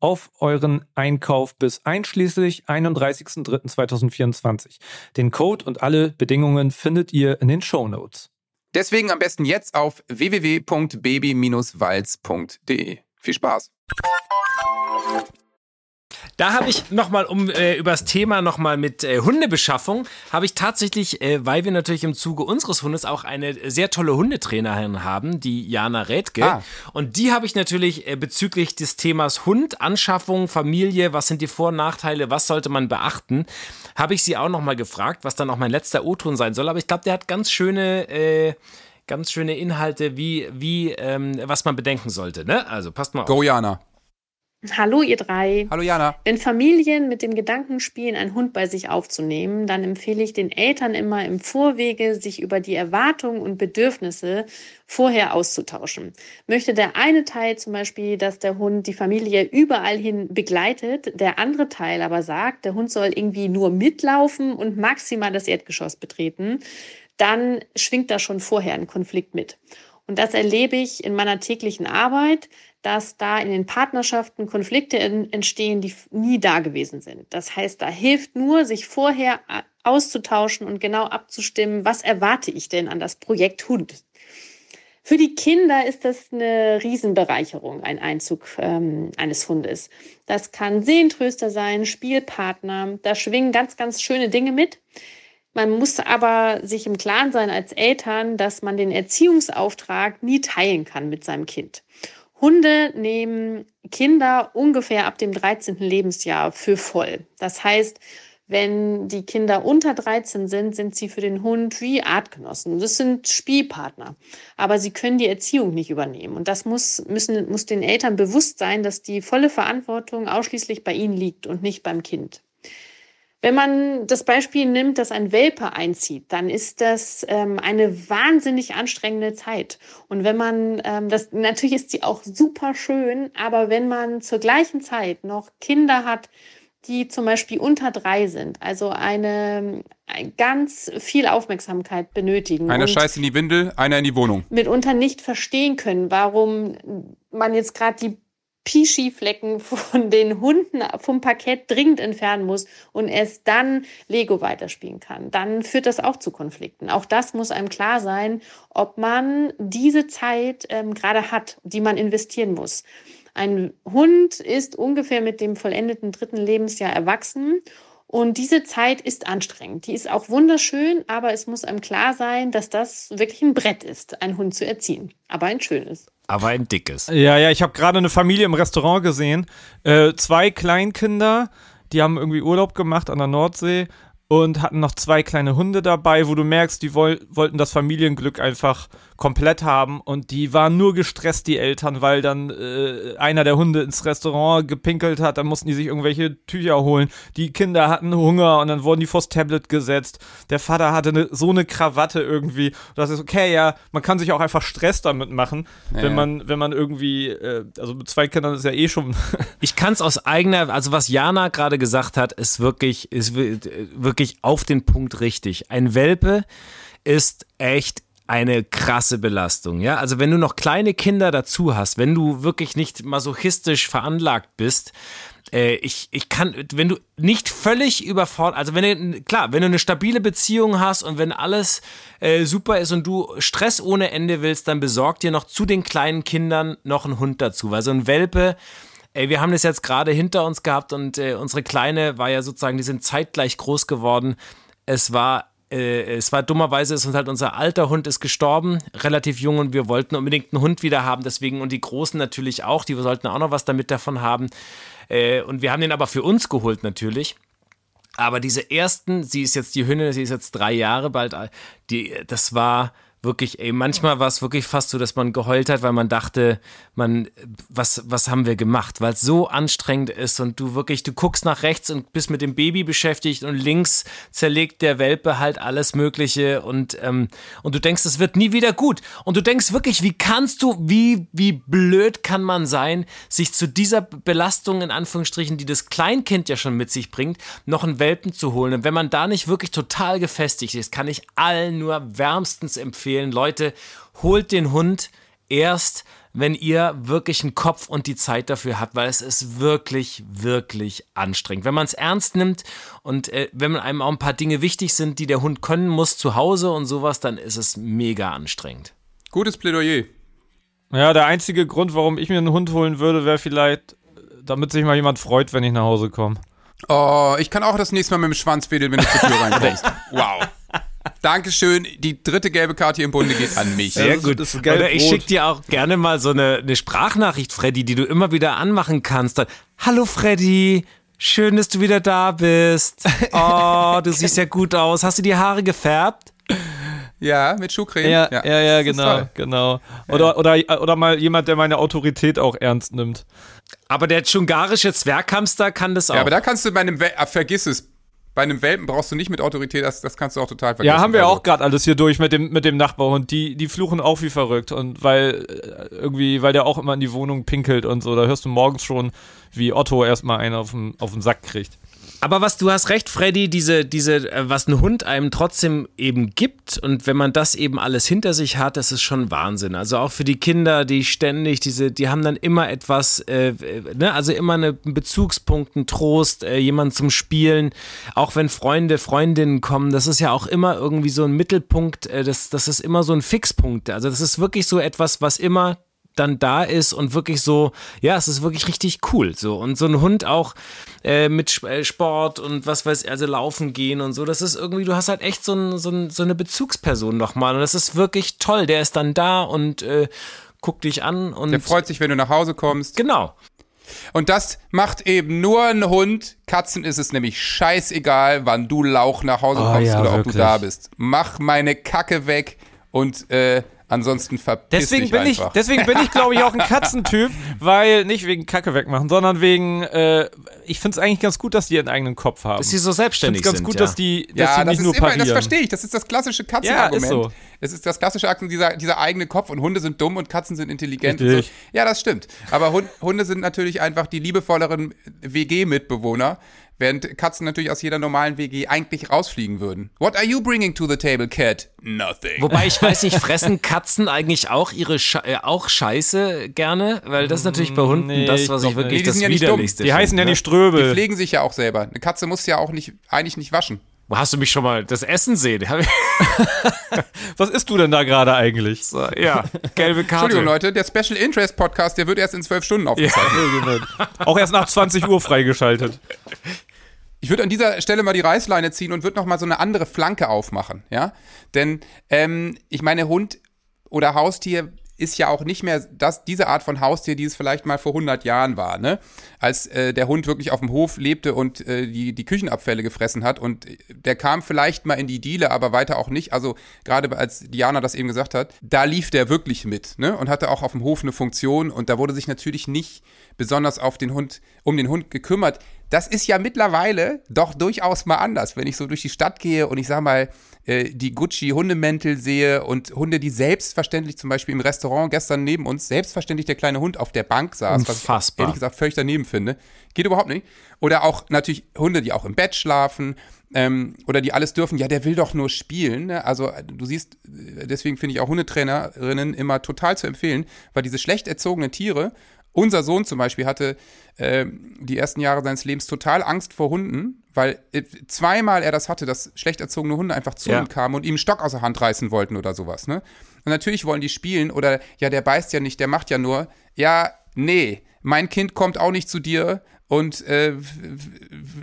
auf euren Einkauf bis einschließlich 31.03.2024. Den Code und alle Bedingungen findet ihr in den Show Notes. Deswegen am besten jetzt auf www.baby-walz.de. Viel Spaß. Da habe ich nochmal, um äh, über das Thema nochmal mit äh, Hundebeschaffung, habe ich tatsächlich, äh, weil wir natürlich im Zuge unseres Hundes auch eine sehr tolle Hundetrainerin haben, die Jana Rädke. Ah. Und die habe ich natürlich äh, bezüglich des Themas Hund, Anschaffung, Familie, was sind die Vor- und Nachteile, was sollte man beachten, habe ich sie auch nochmal gefragt, was dann auch mein letzter O-Ton sein soll. Aber ich glaube, der hat ganz schöne... Äh, Ganz schöne Inhalte, wie, wie ähm, was man bedenken sollte. Ne? Also passt mal auf. Go Jana. Hallo ihr drei. Hallo Jana. Wenn Familien mit dem Gedanken spielen, einen Hund bei sich aufzunehmen, dann empfehle ich den Eltern immer im Vorwege, sich über die Erwartungen und Bedürfnisse vorher auszutauschen. Möchte der eine Teil zum Beispiel, dass der Hund die Familie überall hin begleitet, der andere Teil aber sagt, der Hund soll irgendwie nur mitlaufen und maximal das Erdgeschoss betreten, dann schwingt da schon vorher ein Konflikt mit. Und das erlebe ich in meiner täglichen Arbeit, dass da in den Partnerschaften Konflikte entstehen, die nie da gewesen sind. Das heißt, da hilft nur, sich vorher äh, auszutauschen und genau abzustimmen, was erwarte ich denn an das Projekt Hund. Für die Kinder ist das eine Riesenbereicherung, ein Einzug ähm, eines Hundes. Das kann Sehentröster sein, Spielpartner. Da schwingen ganz, ganz schöne Dinge mit. Man muss aber sich im Klaren sein als Eltern, dass man den Erziehungsauftrag nie teilen kann mit seinem Kind. Hunde nehmen Kinder ungefähr ab dem 13. Lebensjahr für voll. Das heißt, wenn die Kinder unter 13 sind, sind sie für den Hund wie Artgenossen. Das sind Spielpartner. Aber sie können die Erziehung nicht übernehmen. Und das muss, müssen, muss den Eltern bewusst sein, dass die volle Verantwortung ausschließlich bei ihnen liegt und nicht beim Kind. Wenn man das Beispiel nimmt, dass ein Welpe einzieht, dann ist das ähm, eine wahnsinnig anstrengende Zeit. Und wenn man, ähm, das natürlich ist sie auch super schön, aber wenn man zur gleichen Zeit noch Kinder hat, die zum Beispiel unter drei sind, also eine, eine ganz viel Aufmerksamkeit benötigen. Einer scheißt in die Windel, einer in die Wohnung. Mitunter nicht verstehen können, warum man jetzt gerade die Pischi-Flecken von den Hunden vom Parkett dringend entfernen muss und erst dann Lego weiterspielen kann, dann führt das auch zu Konflikten. Auch das muss einem klar sein, ob man diese Zeit ähm, gerade hat, die man investieren muss. Ein Hund ist ungefähr mit dem vollendeten dritten Lebensjahr erwachsen und diese Zeit ist anstrengend. Die ist auch wunderschön, aber es muss einem klar sein, dass das wirklich ein Brett ist, einen Hund zu erziehen. Aber ein schönes aber ein dickes. Ja, ja, ich habe gerade eine Familie im Restaurant gesehen. Äh, zwei Kleinkinder, die haben irgendwie Urlaub gemacht an der Nordsee und hatten noch zwei kleine Hunde dabei, wo du merkst, die woll wollten das Familienglück einfach komplett haben und die waren nur gestresst, die Eltern, weil dann äh, einer der Hunde ins Restaurant gepinkelt hat, dann mussten die sich irgendwelche Tücher holen. Die Kinder hatten Hunger und dann wurden die vors Tablet gesetzt. Der Vater hatte ne, so eine Krawatte irgendwie. Das ist okay, ja, man kann sich auch einfach Stress damit machen, ja. wenn man wenn man irgendwie äh, also mit zwei Kindern ist ja eh schon Ich kann es aus eigener, also was Jana gerade gesagt hat, ist wirklich ist wirklich auf den Punkt richtig. Ein Welpe ist echt eine krasse Belastung, ja. Also wenn du noch kleine Kinder dazu hast, wenn du wirklich nicht masochistisch veranlagt bist, äh, ich, ich kann, wenn du nicht völlig überfordert, also wenn du, klar, wenn du eine stabile Beziehung hast und wenn alles äh, super ist und du Stress ohne Ende willst, dann besorg dir noch zu den kleinen Kindern noch einen Hund dazu, weil so ein Welpe, Ey, wir haben das jetzt gerade hinter uns gehabt und äh, unsere Kleine war ja sozusagen, die sind zeitgleich groß geworden. Es war es war dummerweise ist uns halt unser alter Hund ist gestorben, relativ jung und wir wollten unbedingt einen Hund wieder haben, deswegen und die Großen natürlich auch, die sollten auch noch was damit davon haben. Äh, und wir haben den aber für uns geholt natürlich. Aber diese ersten, sie ist jetzt die Hündin, sie ist jetzt drei Jahre bald, die, das war, wirklich, ey, manchmal war es wirklich fast so, dass man geheult hat, weil man dachte, man, was, was haben wir gemacht? Weil es so anstrengend ist und du wirklich, du guckst nach rechts und bist mit dem Baby beschäftigt und links zerlegt der Welpe halt alles Mögliche und, ähm, und du denkst, es wird nie wieder gut. Und du denkst wirklich, wie kannst du, wie, wie blöd kann man sein, sich zu dieser Belastung in Anführungsstrichen, die das Kleinkind ja schon mit sich bringt, noch einen Welpen zu holen. Und wenn man da nicht wirklich total gefestigt ist, kann ich allen nur wärmstens empfehlen, empfehlen, Leute, holt den Hund erst, wenn ihr wirklich einen Kopf und die Zeit dafür habt, weil es ist wirklich, wirklich anstrengend. Wenn man es ernst nimmt und äh, wenn einem auch ein paar Dinge wichtig sind, die der Hund können muss zu Hause und sowas, dann ist es mega anstrengend. Gutes Plädoyer. Ja, der einzige Grund, warum ich mir einen Hund holen würde, wäre vielleicht, damit sich mal jemand freut, wenn ich nach Hause komme. Oh, ich kann auch das nächste Mal mit dem Schwanz wedeln, wenn du zur Tür reinkommst. wow. Dankeschön. Die dritte gelbe Karte hier im Bunde geht an mich. Sehr gut. Oder ich schicke dir auch gerne mal so eine, eine Sprachnachricht, Freddy, die du immer wieder anmachen kannst. Hallo Freddy. Schön, dass du wieder da bist. Oh, du siehst ja gut aus. Hast du die Haare gefärbt? Ja, mit Schuhcreme. Ja, ja, ja, genau, genau. Oder, oder, oder mal jemand, der meine Autorität auch ernst nimmt. Aber der tschungarische Zwerghamster kann das auch. Ja, aber da kannst du bei einem, Wel ah, vergiss es, bei einem Welpen brauchst du nicht mit Autorität, das, das kannst du auch total vergessen. Ja, haben wir Also, auch gerade alles hier durch mit dem, mit dem Nachbarhund. Die, die fluchen auch wie verrückt. Und weil äh, irgendwie, weil der auch immer in die Wohnung pinkelt und so, da hörst du morgens schon, wie Otto erstmal einen auf den, auf den Sack kriegt. Aber was du hast recht, Freddy, diese, diese, äh, was ein Hund einem trotzdem eben gibt und wenn man das eben alles hinter sich hat, das ist schon Wahnsinn. Also auch für die Kinder, die ständig diese, die haben dann immer etwas, äh, äh, ne, also immer eine- einen Bezugspunkt, einen Trost, äh, jemand zum Spielen. Auch wenn Freunde, Freundinnen kommen, das ist ja auch immer irgendwie so ein Mittelpunkt, äh, das, das ist immer so ein Fixpunkt. Also das ist wirklich so etwas, was immer dann da ist und wirklich so, ja, es ist wirklich richtig cool. So. Und so ein Hund auch äh, mit äh, Sport und was weiß ich, also laufen gehen und so, das ist irgendwie, du hast halt echt so, ein, so, ein, so eine Bezugsperson nochmal. Und das ist wirklich toll. Der ist dann da und äh, guckt dich an und. Der freut sich, wenn du nach Hause kommst. Genau. Und das macht eben nur ein Hund. Katzen ist es nämlich scheißegal, wann du Lauch nach Hause Oh kommst ja, oder ob wirklich. du da bist. Mach meine Kacke weg und äh, ansonsten verpiss Deswegen dich bin ich, einfach. deswegen bin ich, glaube ich, auch ein Katzentyp, weil nicht wegen Kacke wegmachen, sondern wegen, äh, ich finde es eigentlich ganz gut, dass die ihren eigenen Kopf haben. Dass die so ich selbstständig finde es ganz sind. gut, ja. dass die, dass ja, die das nicht ist nur immer, parieren. das verstehe ich. Das ist das klassische Katzenargument. Ja, ist so. Es ist das klassische Argument, dieser, dieser eigene Kopf und Hunde sind dumm und Katzen sind intelligent. So. Ja, das stimmt. Aber Hund, Hunde sind natürlich einfach die liebevolleren WG-Mitbewohner, während Katzen natürlich aus jeder normalen WG eigentlich rausfliegen würden. What are you bringing to the table, cat? Nothing. Wobei ich weiß nicht, fressen Katzen eigentlich auch ihre Sche äh, auch Scheiße gerne? Weil das ist natürlich bei Hunden Nee, das, was ich wirklich nicht. Die das sind ja nicht dumm. widerlichste die heißen ja ne? nicht Die Ströbel. pflegen sich ja auch selber. Eine Katze muss ja auch nicht, eigentlich nicht waschen. Wo hast du mich schon mal das Essen sehen? Was isst du denn da gerade eigentlich? So, ja, gelbe Karte. Entschuldigung, Leute, der Special Interest Podcast, der wird erst in zwölf Stunden aufgezeichnet. Auch erst nach 20 Uhr freigeschaltet. Ich würde an dieser Stelle mal die Reißleine ziehen und würde noch mal so eine andere Flanke aufmachen, ja? Denn ähm, ich meine, Hund oder Haustier ist ja auch nicht mehr das, diese Art von Haustier, die es vielleicht mal vor 100 Jahren war, ne? Als äh, der Hund wirklich auf dem Hof lebte und äh, die, die Küchenabfälle gefressen hat und äh, der kam vielleicht mal in die Diele, aber weiter auch nicht. Also gerade als Diana das eben gesagt hat, da lief der wirklich mit, ne? Und hatte auch auf dem Hof eine Funktion und da wurde sich natürlich nicht besonders auf den Hund, um den Hund gekümmert. Das ist ja mittlerweile doch durchaus mal anders, wenn ich so durch die Stadt gehe und ich sag mal, äh, die Gucci-Hundemäntel sehe und Hunde, die selbstverständlich zum Beispiel im Restaurant gestern neben uns, selbstverständlich der kleine Hund auf der Bank saß, was ich Unfassbar. ehrlich gesagt völlig daneben finde. Geht überhaupt nicht. Oder auch natürlich Hunde, die auch im Bett schlafen ähm, oder die alles dürfen. Ja, der will doch nur spielen. Ne? Also äh, du siehst, äh, deswegen finde ich auch Hundetrainerinnen immer total zu empfehlen, weil diese schlecht erzogenen Tiere, unser Sohn zum Beispiel hatte ähm, die ersten Jahre seines Lebens total Angst vor Hunden, weil äh, zweimal er das hatte, dass schlecht erzogene Hunde einfach zu Ja. ihm kamen und ihm einen Stock aus der Hand reißen wollten oder sowas. Ne? Und natürlich wollen die spielen oder ja, der beißt ja nicht, der macht ja nur. Ja, nee, mein Kind kommt auch nicht zu dir und äh,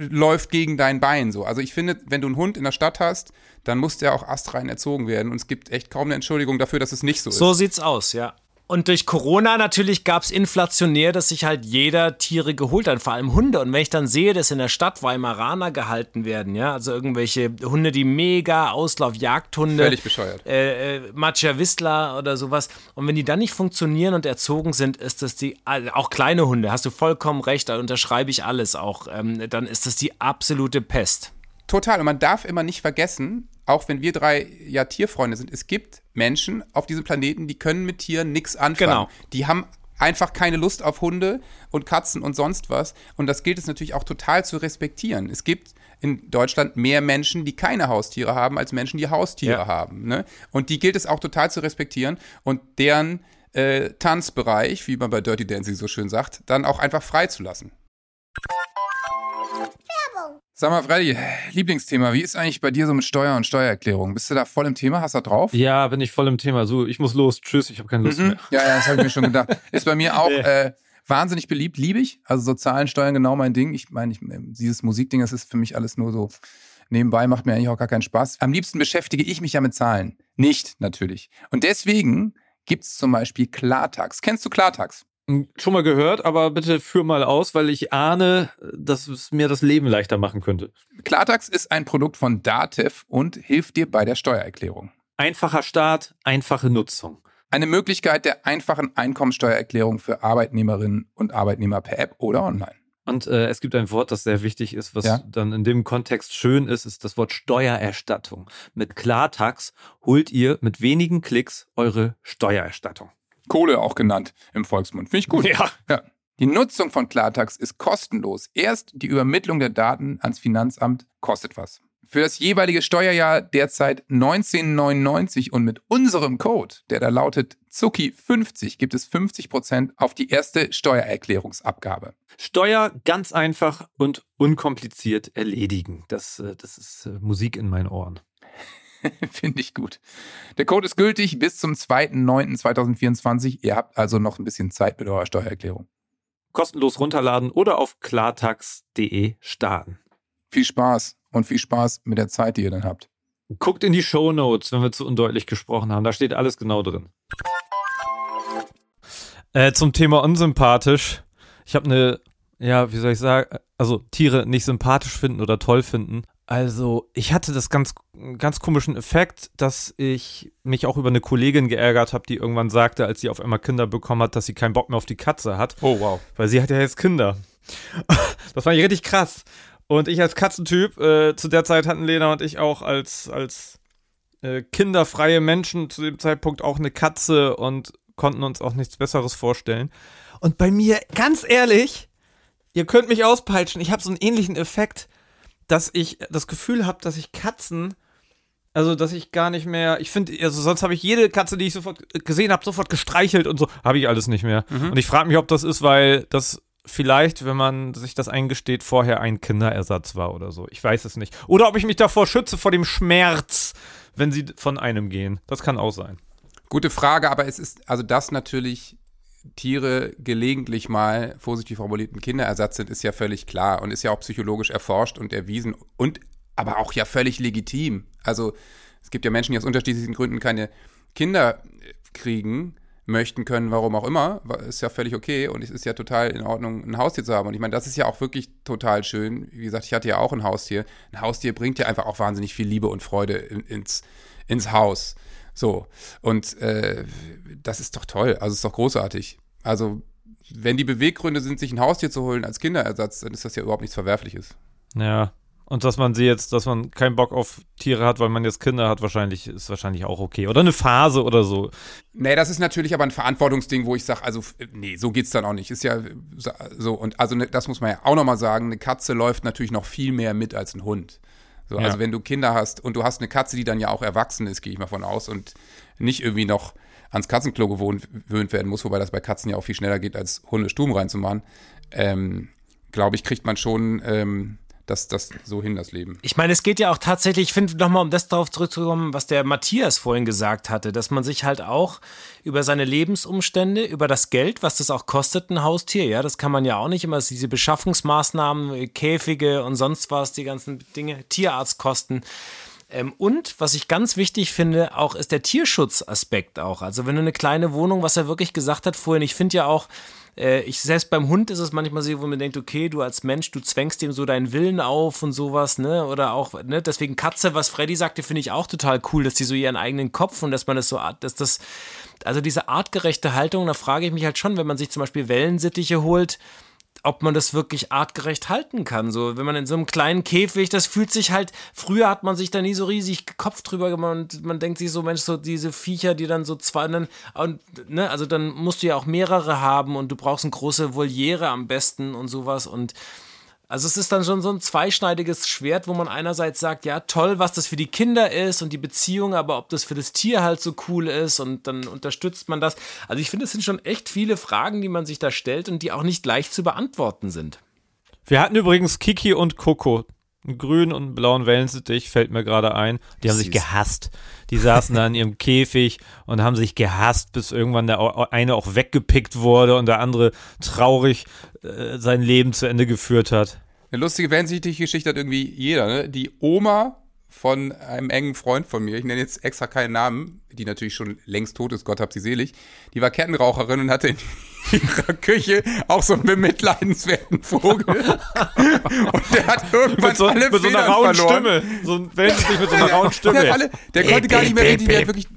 läuft gegen dein Bein so. Also ich finde, wenn du einen Hund in der Stadt hast, dann muss der auch astrein erzogen werden und es gibt echt kaum eine Entschuldigung dafür, dass es nicht so, So ist. sieht's aus, ja. Und durch Corona natürlich gab's inflationär, dass sich halt jeder Tiere geholt hat, vor allem Hunde. Und wenn ich dann sehe, dass in der Stadt Weimaraner gehalten werden, ja, also irgendwelche Hunde, die mega Auslauf, Jagdhunde, Völlig bescheuert. äh, äh, Machiavistla oder sowas. Und wenn die dann nicht funktionieren und erzogen sind, ist das die, also auch kleine Hunde, hast du vollkommen recht, da unterschreibe ich alles auch, ähm, dann ist das die absolute Pest. Total. Und man darf immer nicht vergessen, auch wenn wir drei ja Tierfreunde sind, es gibt Menschen auf diesem Planeten, die können mit Tieren nichts anfangen. Genau. Die haben einfach keine Lust auf Hunde und Katzen und sonst was. Und das gilt es natürlich auch total zu respektieren. Es gibt in Deutschland mehr Menschen, die keine Haustiere haben, als Menschen, die Haustiere Ja. haben. Ne? Und die gilt es auch total zu respektieren und deren äh, Tanzbereich, wie man bei Dirty Dancing so schön sagt, dann auch einfach freizulassen. Sag mal, Freddy, Lieblingsthema, wie ist eigentlich bei dir so mit Steuer und Steuererklärung? Bist du da voll im Thema? Hast du da drauf? Ja, bin ich voll im Thema. So, ich muss los. Tschüss, ich habe keine Lust Mhm. mehr. Ja, ja, das habe ich mir schon gedacht. Ist bei mir auch äh, wahnsinnig beliebt, liebe ich. Also so Zahlen, Steuern, genau mein Ding. Ich meine, dieses Musikding, das ist für mich alles nur so nebenbei, macht mir eigentlich auch gar keinen Spaß. Am liebsten beschäftige ich mich ja mit Zahlen. Nicht, natürlich. Und deswegen gibt es zum Beispiel Klartax. Kennst du Klartax? Hm, Schon mal gehört, aber bitte führ mal aus, weil ich ahne, dass es mir das Leben leichter machen könnte. Klartax ist ein Produkt von Datev und hilft dir bei der Steuererklärung. Einfacher Start, einfache Nutzung. Eine Möglichkeit der einfachen Einkommensteuererklärung für Arbeitnehmerinnen und Arbeitnehmer per App oder online. Und äh, es gibt ein Wort, das sehr wichtig ist, was Ja. dann in dem Kontext schön ist, ist das Wort Steuererstattung. Mit Klartax holt ihr mit wenigen Klicks eure Steuererstattung. Kohle auch genannt im Volksmund. Finde ich gut. Ja. Ja. Die Nutzung von Klartax ist kostenlos. Erst die Übermittlung der Daten ans Finanzamt kostet was. Für das jeweilige Steuerjahr derzeit 1999 und mit unserem Code, der da lautet Zucki50, gibt es 50% auf die erste Steuererklärungsabgabe. Steuer ganz einfach und unkompliziert erledigen. Das, äh, das ist äh, Musik in meinen Ohren. Finde ich gut. Der Code ist gültig bis zum 2.9.2024. Ihr habt also noch ein bisschen Zeit mit eurer Steuererklärung. Kostenlos runterladen oder auf klartax.de starten. Viel Spaß und viel Spaß mit der Zeit, die ihr dann habt. Guckt in die Show Notes, wenn wir zu undeutlich gesprochen haben. Da steht alles genau drin. Äh, zum Thema unsympathisch. Ich habe eine, ja, wie soll ich sagen, also Tiere nicht sympathisch finden oder toll finden. Also ich hatte das ganz, ganz komischen Effekt, dass ich mich auch über eine Kollegin geärgert habe, die irgendwann sagte, als sie auf einmal Kinder bekommen hat, dass sie keinen Bock mehr auf die Katze hat. Oh, wow. Weil sie hat ja jetzt Kinder. Das fand ich richtig krass. Und ich als Katzentyp, äh, zu der Zeit hatten Lena und ich auch als, als äh, kinderfreie Menschen zu dem Zeitpunkt auch eine Katze und konnten uns auch nichts Besseres vorstellen. Und bei mir, ganz ehrlich, ihr könnt mich auspeitschen, ich habe so einen ähnlichen Effekt, dass ich das Gefühl habe, dass ich Katzen, also dass ich gar nicht mehr, ich finde, also sonst habe ich jede Katze, die ich sofort gesehen habe, sofort gestreichelt und so, habe ich alles nicht mehr. Und ich frage mich, ob das ist, weil das vielleicht, wenn man sich das eingesteht, vorher ein Kinderersatz war oder so. Ich weiß es nicht. Oder ob ich mich davor schütze, vor dem Schmerz, wenn sie von einem gehen. Das kann auch sein. Gute Frage, aber es ist, also dass natürlich Tiere gelegentlich mal, vorsichtig formulierten Kinderersatz sind, ist ja völlig klar und ist ja auch psychologisch erforscht und erwiesen und aber auch ja völlig legitim. Also es gibt ja Menschen, die aus unterschiedlichen Gründen keine Kinder äh, kriegen möchten können, warum auch immer, ist ja völlig okay und es ist ja total in Ordnung, ein Haustier zu haben. Und ich meine, das ist ja auch wirklich total schön. Wie gesagt, ich hatte ja auch ein Haustier. Ein Haustier bringt ja einfach auch wahnsinnig viel Liebe und Freude in, ins, ins Haus. So. Und äh, das ist doch toll. Also ist doch großartig. Also, wenn die Beweggründe sind, sich ein Haustier zu holen als Kinderersatz, dann ist das ja überhaupt nichts Verwerfliches. Ja. Und dass man sie jetzt, dass man keinen Bock auf Tiere hat, weil man jetzt Kinder hat, wahrscheinlich, ist wahrscheinlich auch okay. Oder eine Phase oder so. Nee, das ist natürlich aber ein Verantwortungsding, wo ich sage, also, nee, so geht's dann auch nicht. Ist ja so, und also, ne, das muss man ja auch nochmal sagen, eine Katze läuft natürlich noch viel mehr mit als ein Hund. So, Ja. Also, wenn du Kinder hast und du hast eine Katze, die dann ja auch erwachsen ist, gehe ich mal von aus, und nicht irgendwie noch ans Katzenklo gewohnt, gewöhnt werden muss, wobei das bei Katzen ja auch viel schneller geht, als Hunde Stuben reinzumachen, ähm, glaube ich, kriegt man schon ähm, das, das so hin, das Leben. Ich meine, es geht ja auch tatsächlich, ich finde nochmal, um das darauf zurückzukommen, was der Matthias vorhin gesagt hatte, dass man sich halt auch über seine Lebensumstände, über das Geld, was das auch kostet, ein Haustier, ja, das kann man ja auch nicht immer, diese Beschaffungsmaßnahmen, Käfige und sonst was, die ganzen Dinge, Tierarztkosten. Ähm, und was ich ganz wichtig finde, auch ist der Tierschutzaspekt auch. Also wenn du eine kleine Wohnung, was er wirklich gesagt hat vorhin, ich finde ja auch, äh, ich selbst beim Hund ist es manchmal so, wo man denkt, okay, du als Mensch, du zwängst ihm so deinen Willen auf und sowas, ne? Oder auch, ne? Deswegen Katze, was Freddy sagte, finde ich auch total cool, dass die so ihren eigenen Kopf und dass man das so, dass das, also diese artgerechte Haltung, da frage ich mich halt schon, wenn man sich zum Beispiel Wellensittiche holt, ob man das wirklich artgerecht halten kann. So, wenn man in so einem kleinen Käfig, das fühlt sich halt, früher hat man sich da nie so riesig Kopf drüber gemacht und man denkt sich so, Mensch, so diese Viecher, die dann so zwei, dann, und, ne, also dann musst du ja auch mehrere haben und du brauchst eine große Voliere am besten und sowas und also es ist dann schon so ein zweischneidiges Schwert, wo man einerseits sagt, ja, toll, was das für die Kinder ist und die Beziehung, aber ob das für das Tier halt so cool ist und dann unterstützt man das. Also ich finde, es sind schon echt viele Fragen, die man sich da stellt und die auch nicht leicht zu beantworten sind. Wir hatten übrigens Kiki und Coco. Einen grünen und einen blauen Wellensittich, fällt mir gerade ein. Die haben sich Süß. gehasst. Die saßen da in ihrem Käfig und haben sich gehasst, bis irgendwann der eine auch weggepickt wurde und der andere traurig äh, sein Leben zu Ende geführt hat. Eine lustige Wellensittich-Geschichte hat irgendwie jeder, ne? Die Oma von einem engen Freund von mir, ich nenne jetzt extra keinen Namen, die natürlich schon längst tot ist, Gott hab sie selig, die war Kettenraucherin und hatte ihrer Küche auch so einen bemitleidenswerten Vogel. und der hat irgendwann Mit so, alle mit so einer rauen verloren. Stimme. So ein Wellensittich mit so einer rauen Der, Stimme. hat alle, der konnte gar nicht mehr reden, der hat wirklich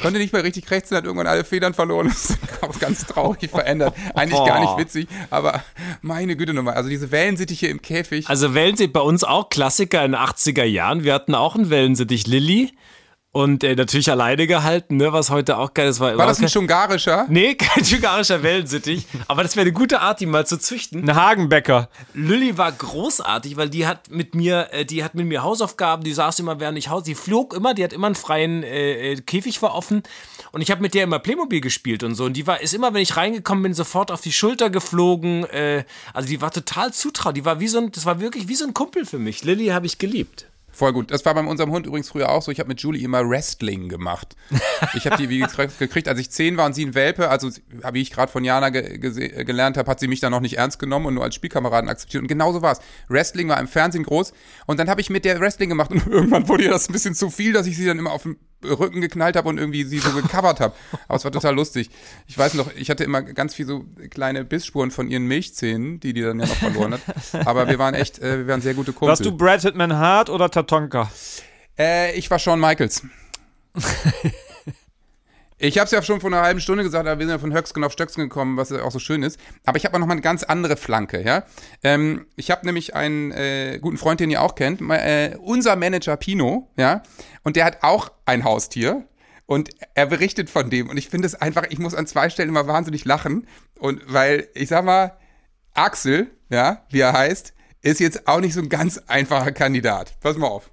konnte nicht mehr richtig krächzen, hat irgendwann alle Federn verloren. Das ist auch ganz traurig verändert. Eigentlich gar nicht witzig, aber meine Güte nochmal. Also diese Wellensittiche im Käfig. Also Wellensittich bei uns auch Klassiker in den 80er Jahren. Wir hatten auch einen Wellensittich Lilly. Und äh, natürlich alleine gehalten, ne, was heute auch geil ist. War, war das ein schungarischer? Nee, kein schungarischer Wellensittich. aber das wäre eine gute Art, die mal zu züchten. Ein Hagenbäcker. Lilly war großartig, weil die hat mit mir, äh, die hat mit mir Hausaufgaben, die saß immer, während ich Haus, die flog immer, die hat immer einen freien äh, äh Käfig war offen. Und ich habe mit der immer Playmobil gespielt und so. Und die war, ist immer, wenn ich reingekommen bin, sofort auf die Schulter geflogen. Äh, also die war total zutraulich. Die war wie so ein, das war wirklich wie so ein Kumpel für mich. Lilly habe ich geliebt. Voll gut. Das war bei unserem Hund übrigens früher auch so. Ich habe mit Julie immer Wrestling gemacht. Ich habe die wie gekriegt, als ich zehn war und sie ein Welpe. Also wie ich gerade von Jana ge gelernt habe, hat sie mich dann noch nicht ernst genommen und nur als Spielkameraden akzeptiert. Und genauso war es. Wrestling war im Fernsehen groß. Und dann habe ich mit der Wrestling gemacht und irgendwann wurde ihr das ein bisschen zu viel, dass ich sie dann immer auf dem Rücken geknallt habe und irgendwie sie so gecovert habe. Aber es war total lustig. Ich weiß noch, ich hatte immer ganz viel so kleine Bissspuren von ihren Milchzähnen, die die dann ja noch verloren hat. Aber wir waren echt, äh, wir waren sehr gute Kumpel. Warst du Brad Hitman Hart oder Tatonka? Äh, ich war Shawn Michaels. Ich habe es ja schon vor einer halben Stunde gesagt, aber wir sind ja von Höcksken auf Stöcksken gekommen, was ja auch so schön ist. Aber ich habe noch mal eine ganz andere Flanke, ja. Ähm, ich habe nämlich einen äh, guten Freund, den ihr auch kennt, äh, unser Manager Pino, ja. Und der hat auch ein Haustier. Und er berichtet von dem. Und ich finde es einfach, ich muss an zwei Stellen immer wahnsinnig lachen. Und weil, ich sag mal, Axel, ja, wie er heißt, ist jetzt auch nicht so ein ganz einfacher Kandidat. Pass mal auf.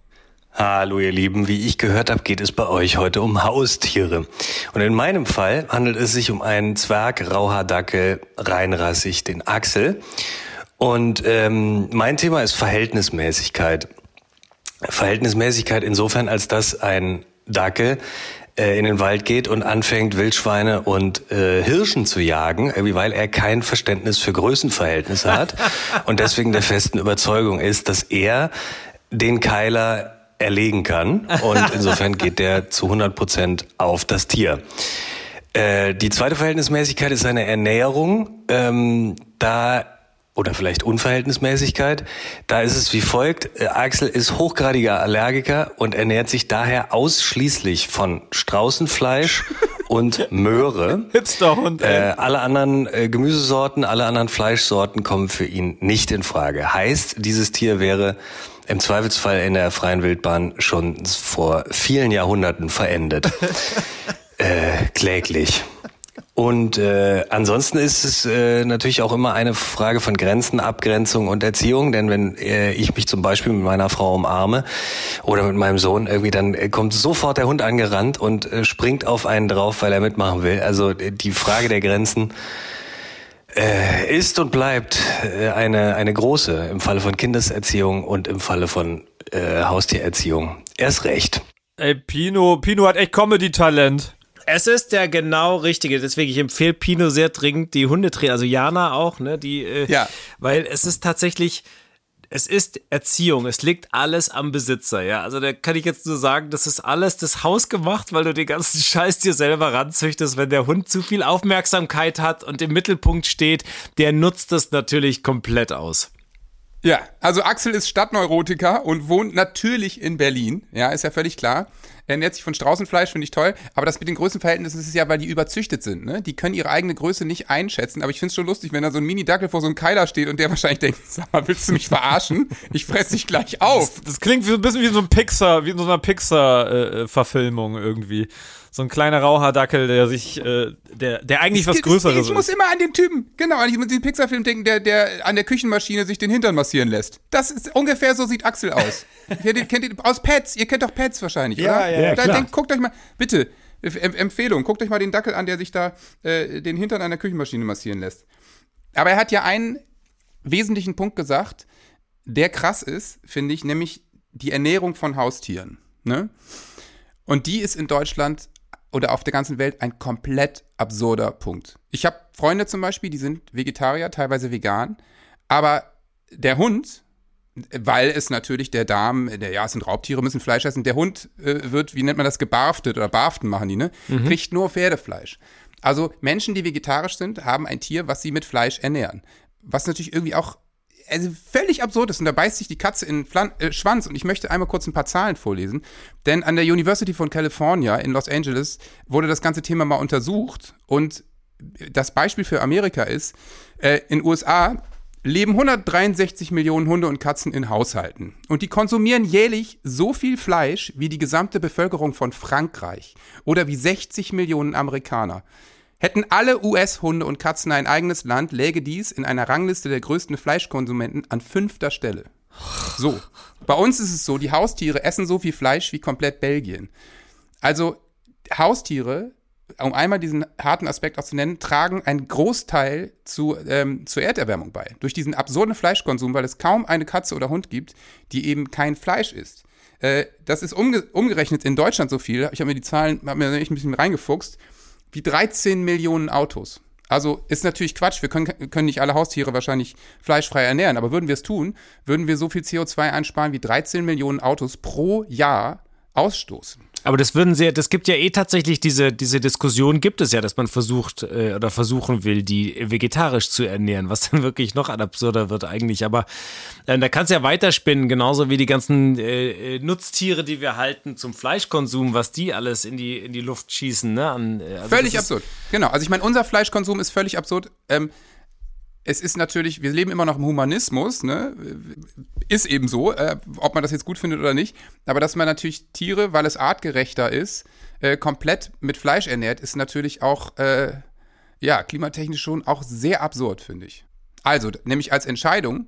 Hallo ihr Lieben, wie ich gehört habe, geht es bei euch heute um Haustiere. Und in meinem Fall handelt es sich um einen Zwergrauhaardackel, reinrassig, den Axel. Und ähm, mein Thema ist Verhältnismäßigkeit. Verhältnismäßigkeit insofern, als dass ein Dackel in den Wald geht und anfängt, Wildschweine und äh, Hirschen zu jagen, weil er kein Verständnis für Größenverhältnisse hat und deswegen der festen Überzeugung ist, dass er den Keiler erlegen kann. Und insofern geht der zu 100 Prozent auf das Tier. Äh, die zweite Verhältnismäßigkeit ist seine Ernährung. Ähm, da oder vielleicht Unverhältnismäßigkeit. Da ist es wie folgt. Äh, Axel ist hochgradiger Allergiker und ernährt sich daher ausschließlich von Straußenfleisch und Möhre. Hipsterhund. Äh, alle anderen äh, Gemüsesorten, alle anderen Fleischsorten kommen für ihn nicht in Frage. Heißt, dieses Tier wäre im Zweifelsfall in der freien Wildbahn schon vor vielen Jahrhunderten verendet. äh, kläglich. Und äh, ansonsten ist es äh, natürlich auch immer eine Frage von Grenzen, Abgrenzung und Erziehung. Denn wenn äh, ich mich zum Beispiel mit meiner Frau umarme oder mit meinem Sohn irgendwie, dann äh, kommt sofort der Hund angerannt und äh, springt auf einen drauf, weil er mitmachen will. Also äh, die Frage der Grenzen äh, ist und bleibt äh, eine, eine große im Falle von Kindeserziehung und im Falle von äh, Haustiererziehung. Erst recht. Ey, Pino, Pino hat echt Comedy-Talent. Es ist der genau richtige, deswegen ich empfehle Pino sehr dringend die Hundetrainer, also Jana auch, ne, die, äh, ja. weil es ist tatsächlich, es ist Erziehung, es liegt alles am Besitzer, ja. Also da kann ich jetzt nur sagen, das ist alles das Haus gemacht, weil du den ganzen Scheiß dir selber ranzüchtest. Wenn der Hund zu viel Aufmerksamkeit hat und im Mittelpunkt steht, der nutzt das natürlich komplett aus. Ja, also Axel ist Stadtneurotiker und wohnt natürlich in Berlin. Ja, ist ja völlig klar. Er ernährt sich von Straußenfleisch, finde ich toll. Aber das mit den Größenverhältnissen ist ja, weil die überzüchtet sind. Ne? Die können ihre eigene Größe nicht einschätzen. Aber ich finde es schon lustig, wenn da so ein Mini-Dackel vor so einem Keiler steht und der wahrscheinlich denkt, sag mal, willst du mich verarschen? Ich fress dich gleich auf. Das, das klingt ein bisschen wie so ein Pixar, wie in so einer Pixar-Verfilmung äh, irgendwie so ein kleiner Rauhardackel, der sich, äh, der, der eigentlich was Größeres ist. Ich muss immer an den Typen, genau, an den Pixar-Film denken, der, der an der Küchenmaschine sich den Hintern massieren lässt. Das ist ungefähr so sieht Axel aus. ihr, kennt ihr, aus Pets, ihr kennt doch Pets wahrscheinlich, ja, oder? Ja, ja, klar. Denkt, guckt euch mal, bitte, Empfehlung, guckt euch mal den Dackel an, der sich da äh, den Hintern an der Küchenmaschine massieren lässt. Aber er hat ja einen wesentlichen Punkt gesagt, der krass ist, finde ich, nämlich die Ernährung von Haustieren. Ne? Und die ist in Deutschland oder auf der ganzen Welt ein komplett absurder Punkt. Ich habe Freunde zum Beispiel, die sind Vegetarier, teilweise vegan, aber der Hund, weil es natürlich der Darm, der, ja, es sind Raubtiere, müssen Fleisch essen, der Hund äh, wird, wie nennt man das, gebarftet oder barften machen die, ne? Mhm. Kriegt nur Pferdefleisch. Also Menschen, die vegetarisch sind, haben ein Tier, was sie mit Fleisch ernähren. Was natürlich irgendwie auch also völlig absurd ist. Und da beißt sich die Katze in den äh, Schwanz. Und ich möchte einmal kurz ein paar Zahlen vorlesen. Denn an der University von California in Los Angeles wurde das ganze Thema mal untersucht. Und das Beispiel für Amerika ist, äh, in USA leben 163 Millionen Hunde und Katzen in Haushalten. Und die konsumieren jährlich so viel Fleisch wie die gesamte Bevölkerung von Frankreich oder wie 60 Millionen Amerikaner. Hätten alle US-Hunde und Katzen ein eigenes Land, läge dies in einer Rangliste der größten Fleischkonsumenten an fünfter Stelle. So, bei uns ist es so, die Haustiere essen so viel Fleisch wie komplett Belgien. Also Haustiere um einmal diesen harten Aspekt auch zu nennen, tragen einen Großteil zu, ähm, zur Erderwärmung bei. Durch diesen absurden Fleischkonsum, weil es kaum eine Katze oder Hund gibt, die eben kein Fleisch isst. Äh, das ist umge umgerechnet in Deutschland so viel, ich habe mir die Zahlen, habe mir ein bisschen reingefuchst, wie 13 Millionen Autos. Also ist natürlich Quatsch, wir können, können nicht alle Haustiere wahrscheinlich fleischfrei ernähren, aber würden wir es tun, würden wir so viel CO2 einsparen wie 13 Millionen Autos pro Jahr ausstoßen. Aber das würden sie, das gibt ja eh tatsächlich diese, diese Diskussion gibt es ja, dass man versucht äh, oder versuchen will, die vegetarisch zu ernähren, was dann wirklich noch absurder wird eigentlich. Aber äh, da kannst du ja weiterspinnen, genauso wie die ganzen äh, äh, Nutztiere, die wir halten zum Fleischkonsum, was die alles in die, in die Luft schießen. Ne? An, äh, also völlig absurd. Genau. Also ich meine, unser Fleischkonsum ist völlig absurd. Ähm, es ist natürlich, wir leben immer noch im Humanismus, ne? Ist eben so, äh, ob man das jetzt gut findet oder nicht. Aber dass man natürlich Tiere, weil es artgerechter ist, äh, komplett mit Fleisch ernährt, ist natürlich auch, äh, ja, klimatechnisch schon auch sehr absurd, finde ich. Also, nämlich als Entscheidung,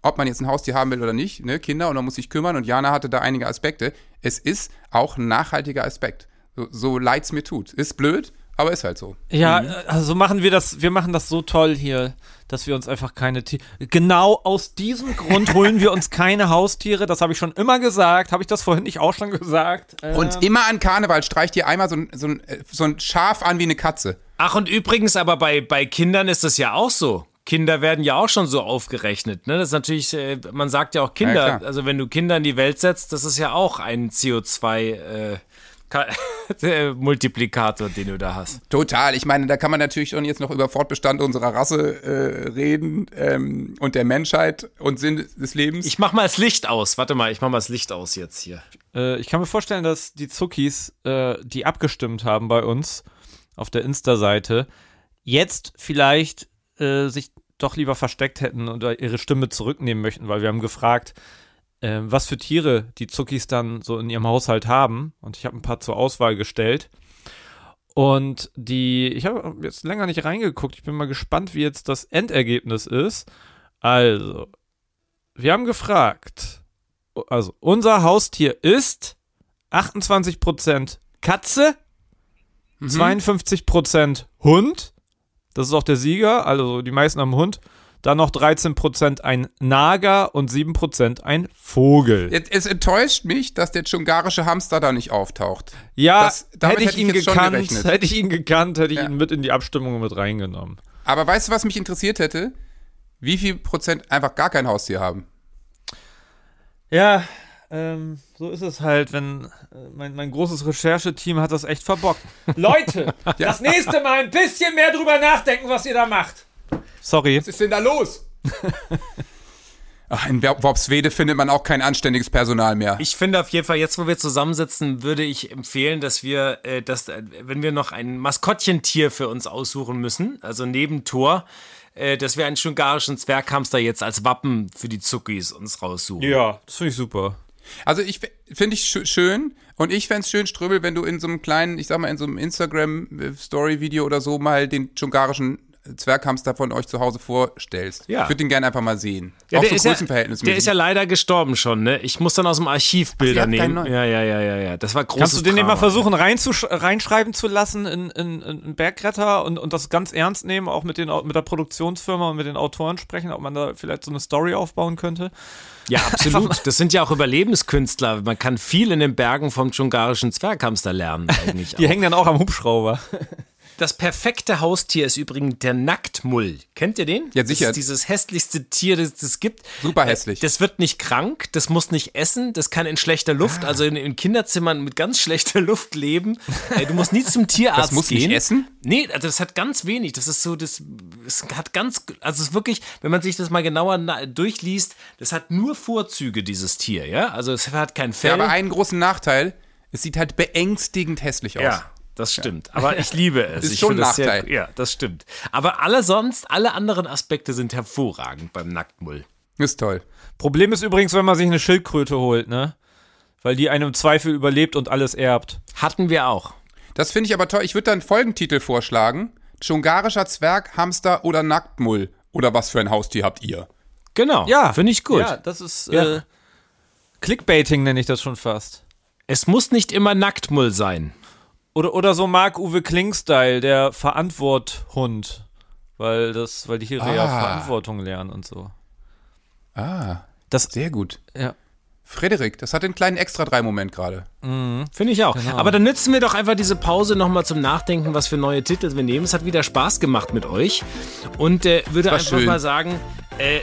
ob man jetzt ein Haustier haben will oder nicht, ne, Kinder und man muss sich kümmern und Jana hatte da einige Aspekte. Es ist auch ein nachhaltiger Aspekt. So, so leid es mir tut. Ist blöd, aber ist halt so. Ja, mhm. also machen wir das, wir machen das so toll hier, dass wir uns einfach keine Tiere. Genau aus diesem Grund holen wir uns keine Haustiere. Das habe ich schon immer gesagt. Habe ich das vorhin nicht auch schon gesagt? Ähm. Und immer an Karneval streicht ihr einmal so ein, so, ein, so ein Schaf an wie eine Katze. Ach, und übrigens, aber bei, bei Kindern ist das ja auch so. Kinder werden ja auch schon so aufgerechnet. Ne? Das ist natürlich, äh, man sagt ja auch Kinder, ja, also wenn du Kinder in die Welt setzt, das ist ja auch ein CO2. Äh, Multiplikator, den du da hast. Total. Ich meine, da kann man natürlich schon jetzt noch über Fortbestand unserer Rasse äh, reden ähm, und der Menschheit und Sinn des Lebens. Ich mach mal das Licht aus. Warte mal, ich mach mal das Licht aus jetzt hier. Äh, ich kann mir vorstellen, dass die Zuckis, äh, die abgestimmt haben bei uns auf der Insta-Seite, jetzt vielleicht äh, sich doch lieber versteckt hätten oder ihre Stimme zurücknehmen möchten, weil wir haben gefragt, äh, was für Tiere die Zuckis dann so in ihrem Haushalt haben. Und ich habe ein paar zur Auswahl gestellt. Und die, ich habe jetzt länger nicht reingeguckt. Ich bin mal gespannt, wie jetzt das Endergebnis ist. Also, wir haben gefragt. Also, unser Haustier ist 28% Katze, mhm. 52% Hund. Das ist auch der Sieger. Also, die meisten haben Hund. Dann noch 13% ein Nager und 7% ein Vogel. Es, es, enttäuscht mich, dass der tschungarische Hamster da nicht auftaucht. Ja, das, hätte, ich hätte, ich ihn gekannt, hätte ich ihn gekannt, hätte ich ja. ihn mit in die Abstimmung mit reingenommen. Aber weißt du, was mich interessiert hätte? Wie viel Prozent einfach gar kein Haustier haben? Ja, ähm, so ist es halt, wenn äh, mein, mein großes Rechercheteam hat das echt verbockt. Leute, ja. das nächste Mal ein bisschen mehr drüber nachdenken, was ihr da macht. Sorry. Was ist denn da los? Ach, in Worpswede findet man auch kein anständiges Personal mehr. Ich finde auf jeden Fall, jetzt wo wir zusammensitzen, würde ich empfehlen, dass wir, äh, dass, äh, wenn wir noch ein Maskottchentier für uns aussuchen müssen, also neben Tor, äh, dass wir einen schungarischen Zwerghamster jetzt als Wappen für die Zuckis uns raussuchen. Ja, das finde ich super. Also ich finde ich sch schön und ich fände es schön, Ströbel, wenn du in so einem kleinen, ich sag mal, in so einem Instagram-Story-Video oder so mal den schungarischen Zwerghamster von euch zu Hause vorstellst. Ja. Ich würde den gerne einfach mal sehen. Ja, Auch der so Größenverhältnis. Ja, der ist ja leider gestorben schon, ne? Ich muss dann aus dem Archiv Bilder nehmen. Ja, ja, ja, ja, ja. Das war großes Kannst du den Drama. mal versuchen reinschreiben zu lassen in, in, in Bergretter und, und das ganz ernst nehmen, auch mit, den, mit der Produktionsfirma und mit den Autoren sprechen, ob man da vielleicht so eine Story aufbauen könnte? Ja, absolut. Das sind ja auch Überlebenskünstler. Man kann viel in den Bergen vom dschungarischen Zwerghamster lernen, eigentlich. Die auch. hängen dann auch am Hubschrauber. Das perfekte Haustier ist übrigens der Nacktmull. Kennt ihr den? Ja, sicher. Das ist dieses hässlichste Tier, das es gibt. Super hässlich. Das wird nicht krank, das muss nicht essen, das kann in schlechter Luft, also in, in Kinderzimmern mit ganz schlechter Luft leben. Äh, Du musst nie zum Tierarzt Das muss gehen. nicht essen? Nee, also das hat ganz wenig. Das ist so, das es hat ganz, also es ist wirklich, wenn man sich das mal genauer na- durchliest, das hat nur Vorzüge, dieses Tier, ja? Also es hat kein Fell. Ja, aber einen großen Nachteil, es sieht halt beängstigend hässlich aus. Ja, das stimmt. Aber ich liebe es. Ist ich schon ein das sehr- Nachteil. Ja, das stimmt. Aber alle sonst, alle anderen Aspekte sind hervorragend beim Nacktmull. Ist toll. Problem ist übrigens, wenn man sich eine Schildkröte holt, ne? Weil die einem im Zweifel überlebt und alles erbt. Hatten wir auch. Das finde ich aber toll. Ich würde da einen Folgentitel vorschlagen. Dschungarischer Zwerg, Hamster oder Nacktmull. Oder was für ein Haustier habt ihr? Genau. Ja. Finde ich gut. Ja, das ist Ja. Äh, Clickbaiting nenne ich das schon fast. Es muss nicht immer Nacktmull sein. Oder, oder so Marc-Uwe Kling-Style, der Verantworthund. Weil das, weil die ja Ah. Verantwortung lernen und so. Ah, Das, sehr gut. ja. Frederik, das hat einen kleinen extra drei Moment gerade. Finde ich auch. Aber dann nützen wir doch einfach diese Pause nochmal zum Nachdenken, was für neue Titel wir nehmen. Es hat wieder Spaß gemacht mit euch. Und äh, würde einfach schön. mal sagen, äh,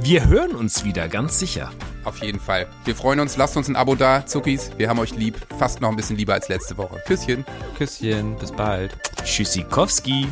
wir hören uns wieder, ganz sicher. Auf jeden Fall. Wir freuen uns. Lasst uns ein Abo da, Zuckis. Wir haben euch lieb. Fast noch ein bisschen lieber als letzte Woche. Küsschen. Küsschen, bis bald. Tschüssikowski.